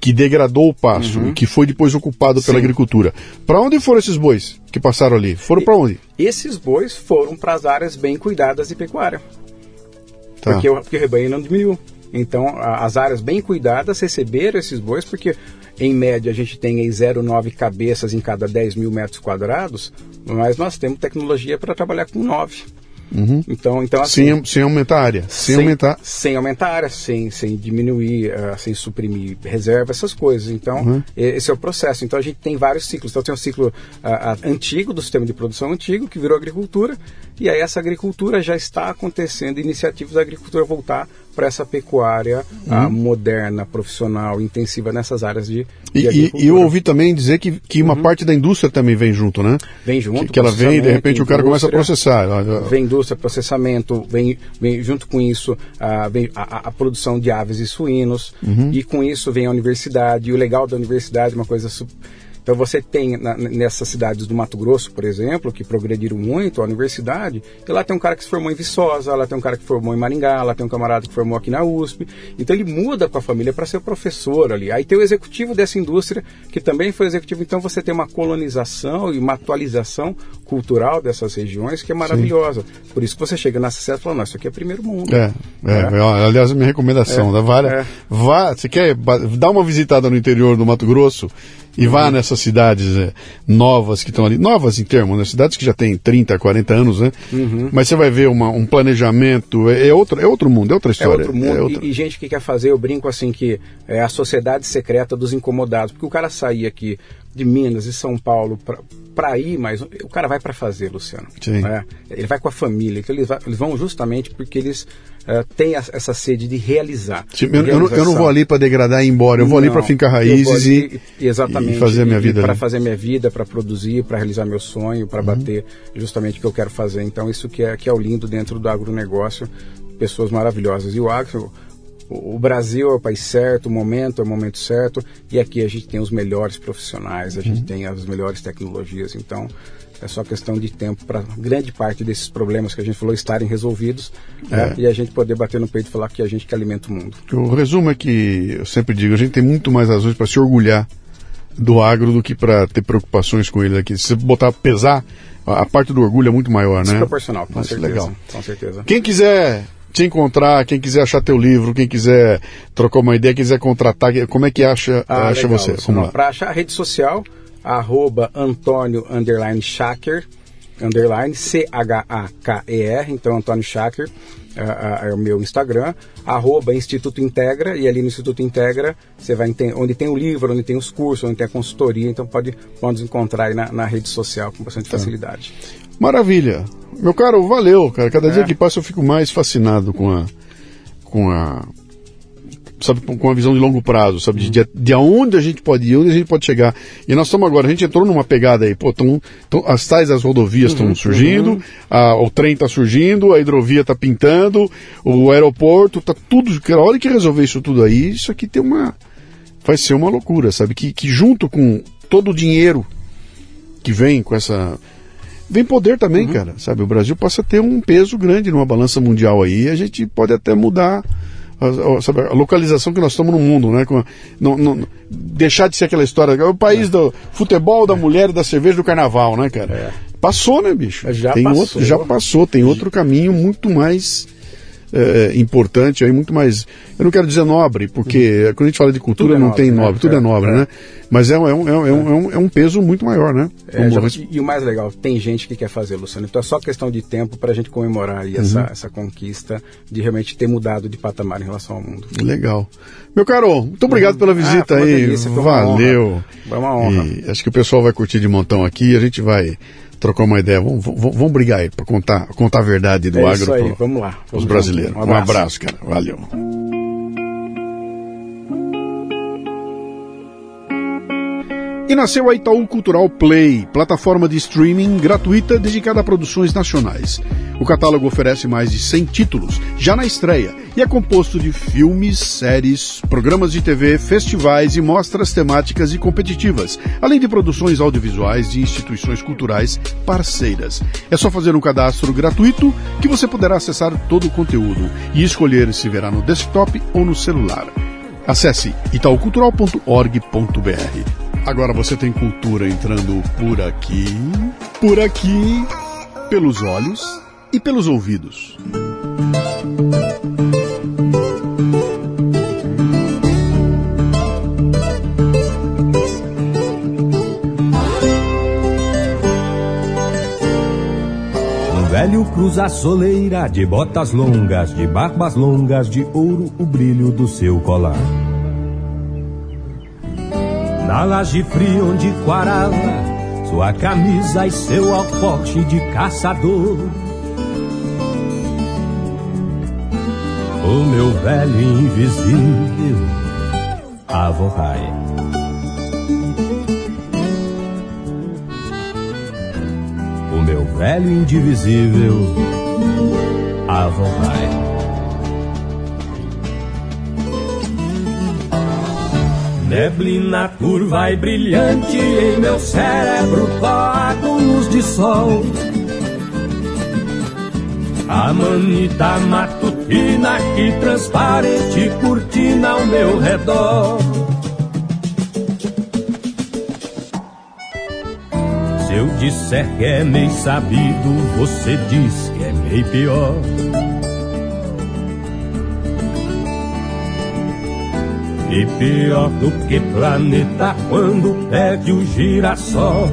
que degradou o pasto e que foi depois ocupado pela Sim. agricultura. Para onde foram esses bois que passaram ali? Foram para onde? Esses bois foram para as áreas bem cuidadas de pecuária. Tá. porque, o, porque o rebanho não diminuiu. Então, a- as áreas bem cuidadas receberam esses bois, porque em média a gente tem aí 0,9 cabeças em cada 10 mil metros quadrados, mas nós temos tecnologia para trabalhar com 9. Então, então assim, Sem, sem aumentar a área. Sem, aumentar. sem aumentar a área, sem, sem diminuir, ah, sem suprimir reserva, essas coisas. Então, Uhum. esse é o processo. Então, a gente tem vários ciclos. Então, tem um ciclo ah, antigo, do sistema de produção antigo, que virou agricultura, e aí essa agricultura já está acontecendo, iniciativas da agricultura voltar para essa pecuária ah, moderna, profissional, intensiva nessas áreas de, de Uhum. E, e-. Uhum. eu ouvi também dizer que, que uma parte da indústria também vem junto, né? Vem junto, Que, que ela vem e de repente o cara começa a processar. Vem indústria, processamento, vem, vem junto com isso a, vem a, a- a produção de aves e suínos, Uhum. e com isso vem a universidade. E o legal da universidade é uma coisa. Então você tem na- nessas cidades do Mato Grosso, por exemplo, que progrediram muito a universidade, e lá tem um cara que se formou em Viçosa, lá tem um cara que formou em Maringá, lá tem um camarada que formou aqui na USP. Então ele muda com a família para ser professor ali. Aí tem o executivo dessa indústria, que também foi executivo. Então você tem uma colonização e uma atualização cultural dessas regiões que é maravilhosa. Por isso que você chega na cidade e fala, não, isso aqui é primeiro mundo. É, é, ó, aliás, a minha recomendação, É, da Vara, é. vá, você quer dar uma visitada no interior do Mato Grosso e Uhum. vá nessas cidades é, novas que estão ali, novas em termos, né? cidades que já têm 30, 40 anos, né? Uhum. Mas você vai ver uma- um planejamento, é, é outro, é outro mundo, é outra É história. outro mundo. é outra- E, e gente que quer fazer, eu brinco assim que é a sociedade secreta dos incomodados. Porque o cara sair aqui de Minas e São Paulo para ir, mas o cara vai para fazer, Luciano. Sim. né? Ele vai com a família. Então eles, va- eles vão justamente porque eles eh, têm a- essa sede de realizar. Tipo, eu, de eu não, eu não vou ali para degradar e ir embora, eu vou ali Não, para fincar raízes ali, e, exatamente, e fazer a minha vida. para ali. fazer minha vida, para produzir, para realizar meu sonho, Uhum. para bater justamente o que eu quero fazer. Então isso que é que é o lindo dentro do agronegócio, pessoas maravilhosas. E o agro o Brasil é o país certo, o momento é o momento certo, e aqui a gente tem os melhores profissionais, a gente Uhum. tem as melhores tecnologias, então é só questão de tempo para grande parte desses problemas que a gente falou estarem resolvidos né, É. e a gente poder bater no peito e falar que a gente que alimenta o mundo. O resumo é que eu sempre digo, a gente tem muito mais razões para se orgulhar do agro do que para ter preocupações com ele aqui. Se você botar pesar, a a parte do orgulho é muito maior, né? Desproporcional, com Mas certeza. legal. Com certeza. Quem quiser te encontrar, quem quiser achar teu livro, quem quiser trocar uma ideia, quiser contratar, como é que acha, Ah, acha legal, você? Vamos lá. Para achar a rede social, arroba Antônio underline Schacker, underline C-H-A-K-E-R, então Antônio Schacker ah, ah, é o meu Instagram, arroba Instituto Integra, e ali no Instituto Integra você vai onde tem o livro, onde tem os cursos, onde tem a consultoria, então pode, pode nos encontrar aí na, na rede social com bastante Tá. facilidade. Maravilha. Meu caro, valeu, cara. Cada É. dia que passa eu fico mais fascinado com a. com a. Sabe, com a visão de longo prazo, sabe? De, de, de aonde a gente pode ir, onde a gente pode chegar. E nós estamos agora, a gente entrou numa pegada aí, pô, tão, tão- as tais as rodovias estão surgindo, a- o trem está surgindo, a hidrovia está pintando, o aeroporto, tá tudo. Cara, a hora que resolver isso tudo aí, isso aqui tem uma. Vai ser uma loucura, sabe? Que, que junto com todo o dinheiro que vem com essa vem poder também, uhum. cara. Sabe, o Brasil passa a ter um peso grande numa balança mundial aí. A gente pode até mudar a, a, sabe, a localização que nós estamos no mundo, né? Com, não, não, deixar de ser aquela história, é o país é. do futebol, da mulher, da cerveja, do carnaval, né, cara? É. Passou, né, bicho? Já tem passou. Outro, já passou, tem outro caminho muito mais é, importante, aí muito mais. Eu não quero dizer nobre, porque uhum. quando a gente fala de cultura é não tem nobre, né? tudo é, é nobre, é. né? Mas é, é, um, é, um, é, um, é um peso muito maior, né? Já, e o mais legal, tem gente que quer fazer, Luciano. Então é só questão de tempo para a gente comemorar aí essa, uhum. essa conquista de realmente ter mudado de patamar em relação ao mundo. Legal. Meu caro, muito obrigado pela visita ah, aí. Delícia, Valeu. Foi uma honra. E acho que o pessoal vai curtir de montão aqui. A gente vai trocar uma ideia. Vamos, vamos, vamos brigar aí para contar, contar a verdade do é agro para vamos lá, os brasileiros. Um abraço. um abraço, cara. Valeu. E nasceu a Itaú Cultural Play, plataforma de streaming gratuita dedicada a produções nacionais. O catálogo oferece mais de 100 títulos, já na estreia, e é composto de filmes, séries, programas de TV, festivais e mostras temáticas e competitivas, além de produções audiovisuais de instituições culturais parceiras. É só fazer um cadastro gratuito que você poderá acessar todo o conteúdo e escolher se verá no desktop ou no celular. Acesse itaucultural.org.br. Agora você tem cultura entrando por aqui, por aqui, pelos olhos e pelos ouvidos. Um velho cruza a soleira de botas longas, de barbas longas, de ouro o brilho do seu colar. Na laje fria onde quarava Sua camisa e seu alforje de caçador. O meu velho invisível Avorrai O meu velho indivisível Avorrai Neblina curva e brilhante em meu cérebro coágulos de sol. A manita matutina que transparente cortina ao meu redor. Se eu disser que é meio sabido, você diz que é meio pior. E pior do que planeta quando perde o girassol.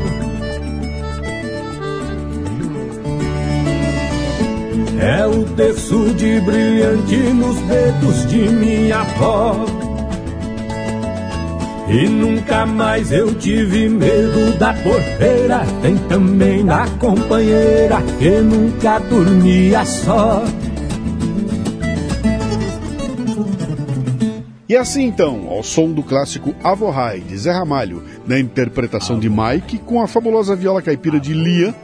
É o terço de brilhante nos dedos de minha avó. E nunca mais eu tive medo da porteira, tem também da companheira que nunca dormia só. E assim então, ao som do clássico Avorrai, de Zé Ramalho, na interpretação de Mike, com a fabulosa viola caipira de Lia,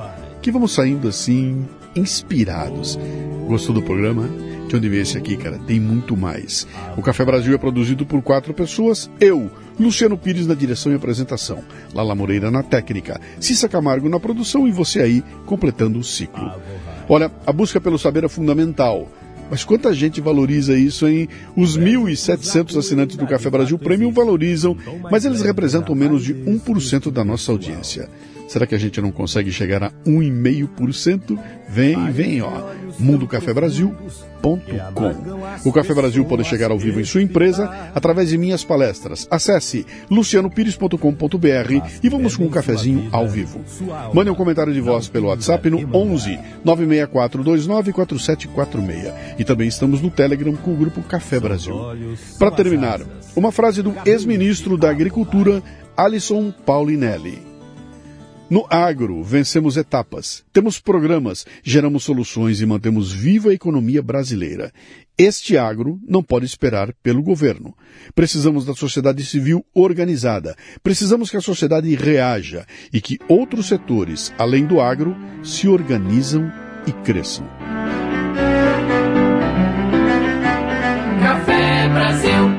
que vamos saindo assim, inspirados. Gostou do programa? De onde veio esse aqui, cara? Tem muito mais. O Café Brasil é produzido por quatro pessoas. Eu, Luciano Pires na direção e apresentação, Lala Moreira na técnica, Cissa Camargo na produção e você aí completando o ciclo. Olha, a busca pelo saber é fundamental. Mas quanta gente valoriza isso, hein? Os 1.700 assinantes do Café Brasil Premium valorizam, mas eles representam menos de 1% da nossa audiência. Será que a gente não consegue chegar a 1,5%? Vem, vem, ó. mundocafebrasil.com. O Café Brasil pode chegar ao vivo em sua empresa através de minhas palestras. Acesse lucianopires.com.br e vamos com um cafezinho ao vivo. Mande um comentário de voz pelo WhatsApp no 11 964294746. E também estamos no Telegram com o grupo Café Brasil. Para terminar, uma frase do ex-ministro da Agricultura, Alisson Paulinelli. No agro, vencemos etapas, temos programas, geramos soluções e mantemos viva a economia brasileira. Este agro não pode esperar pelo governo. Precisamos da sociedade civil organizada. Precisamos que a sociedade reaja e que outros setores, além do agro, se organizam e cresçam. Café Brasil.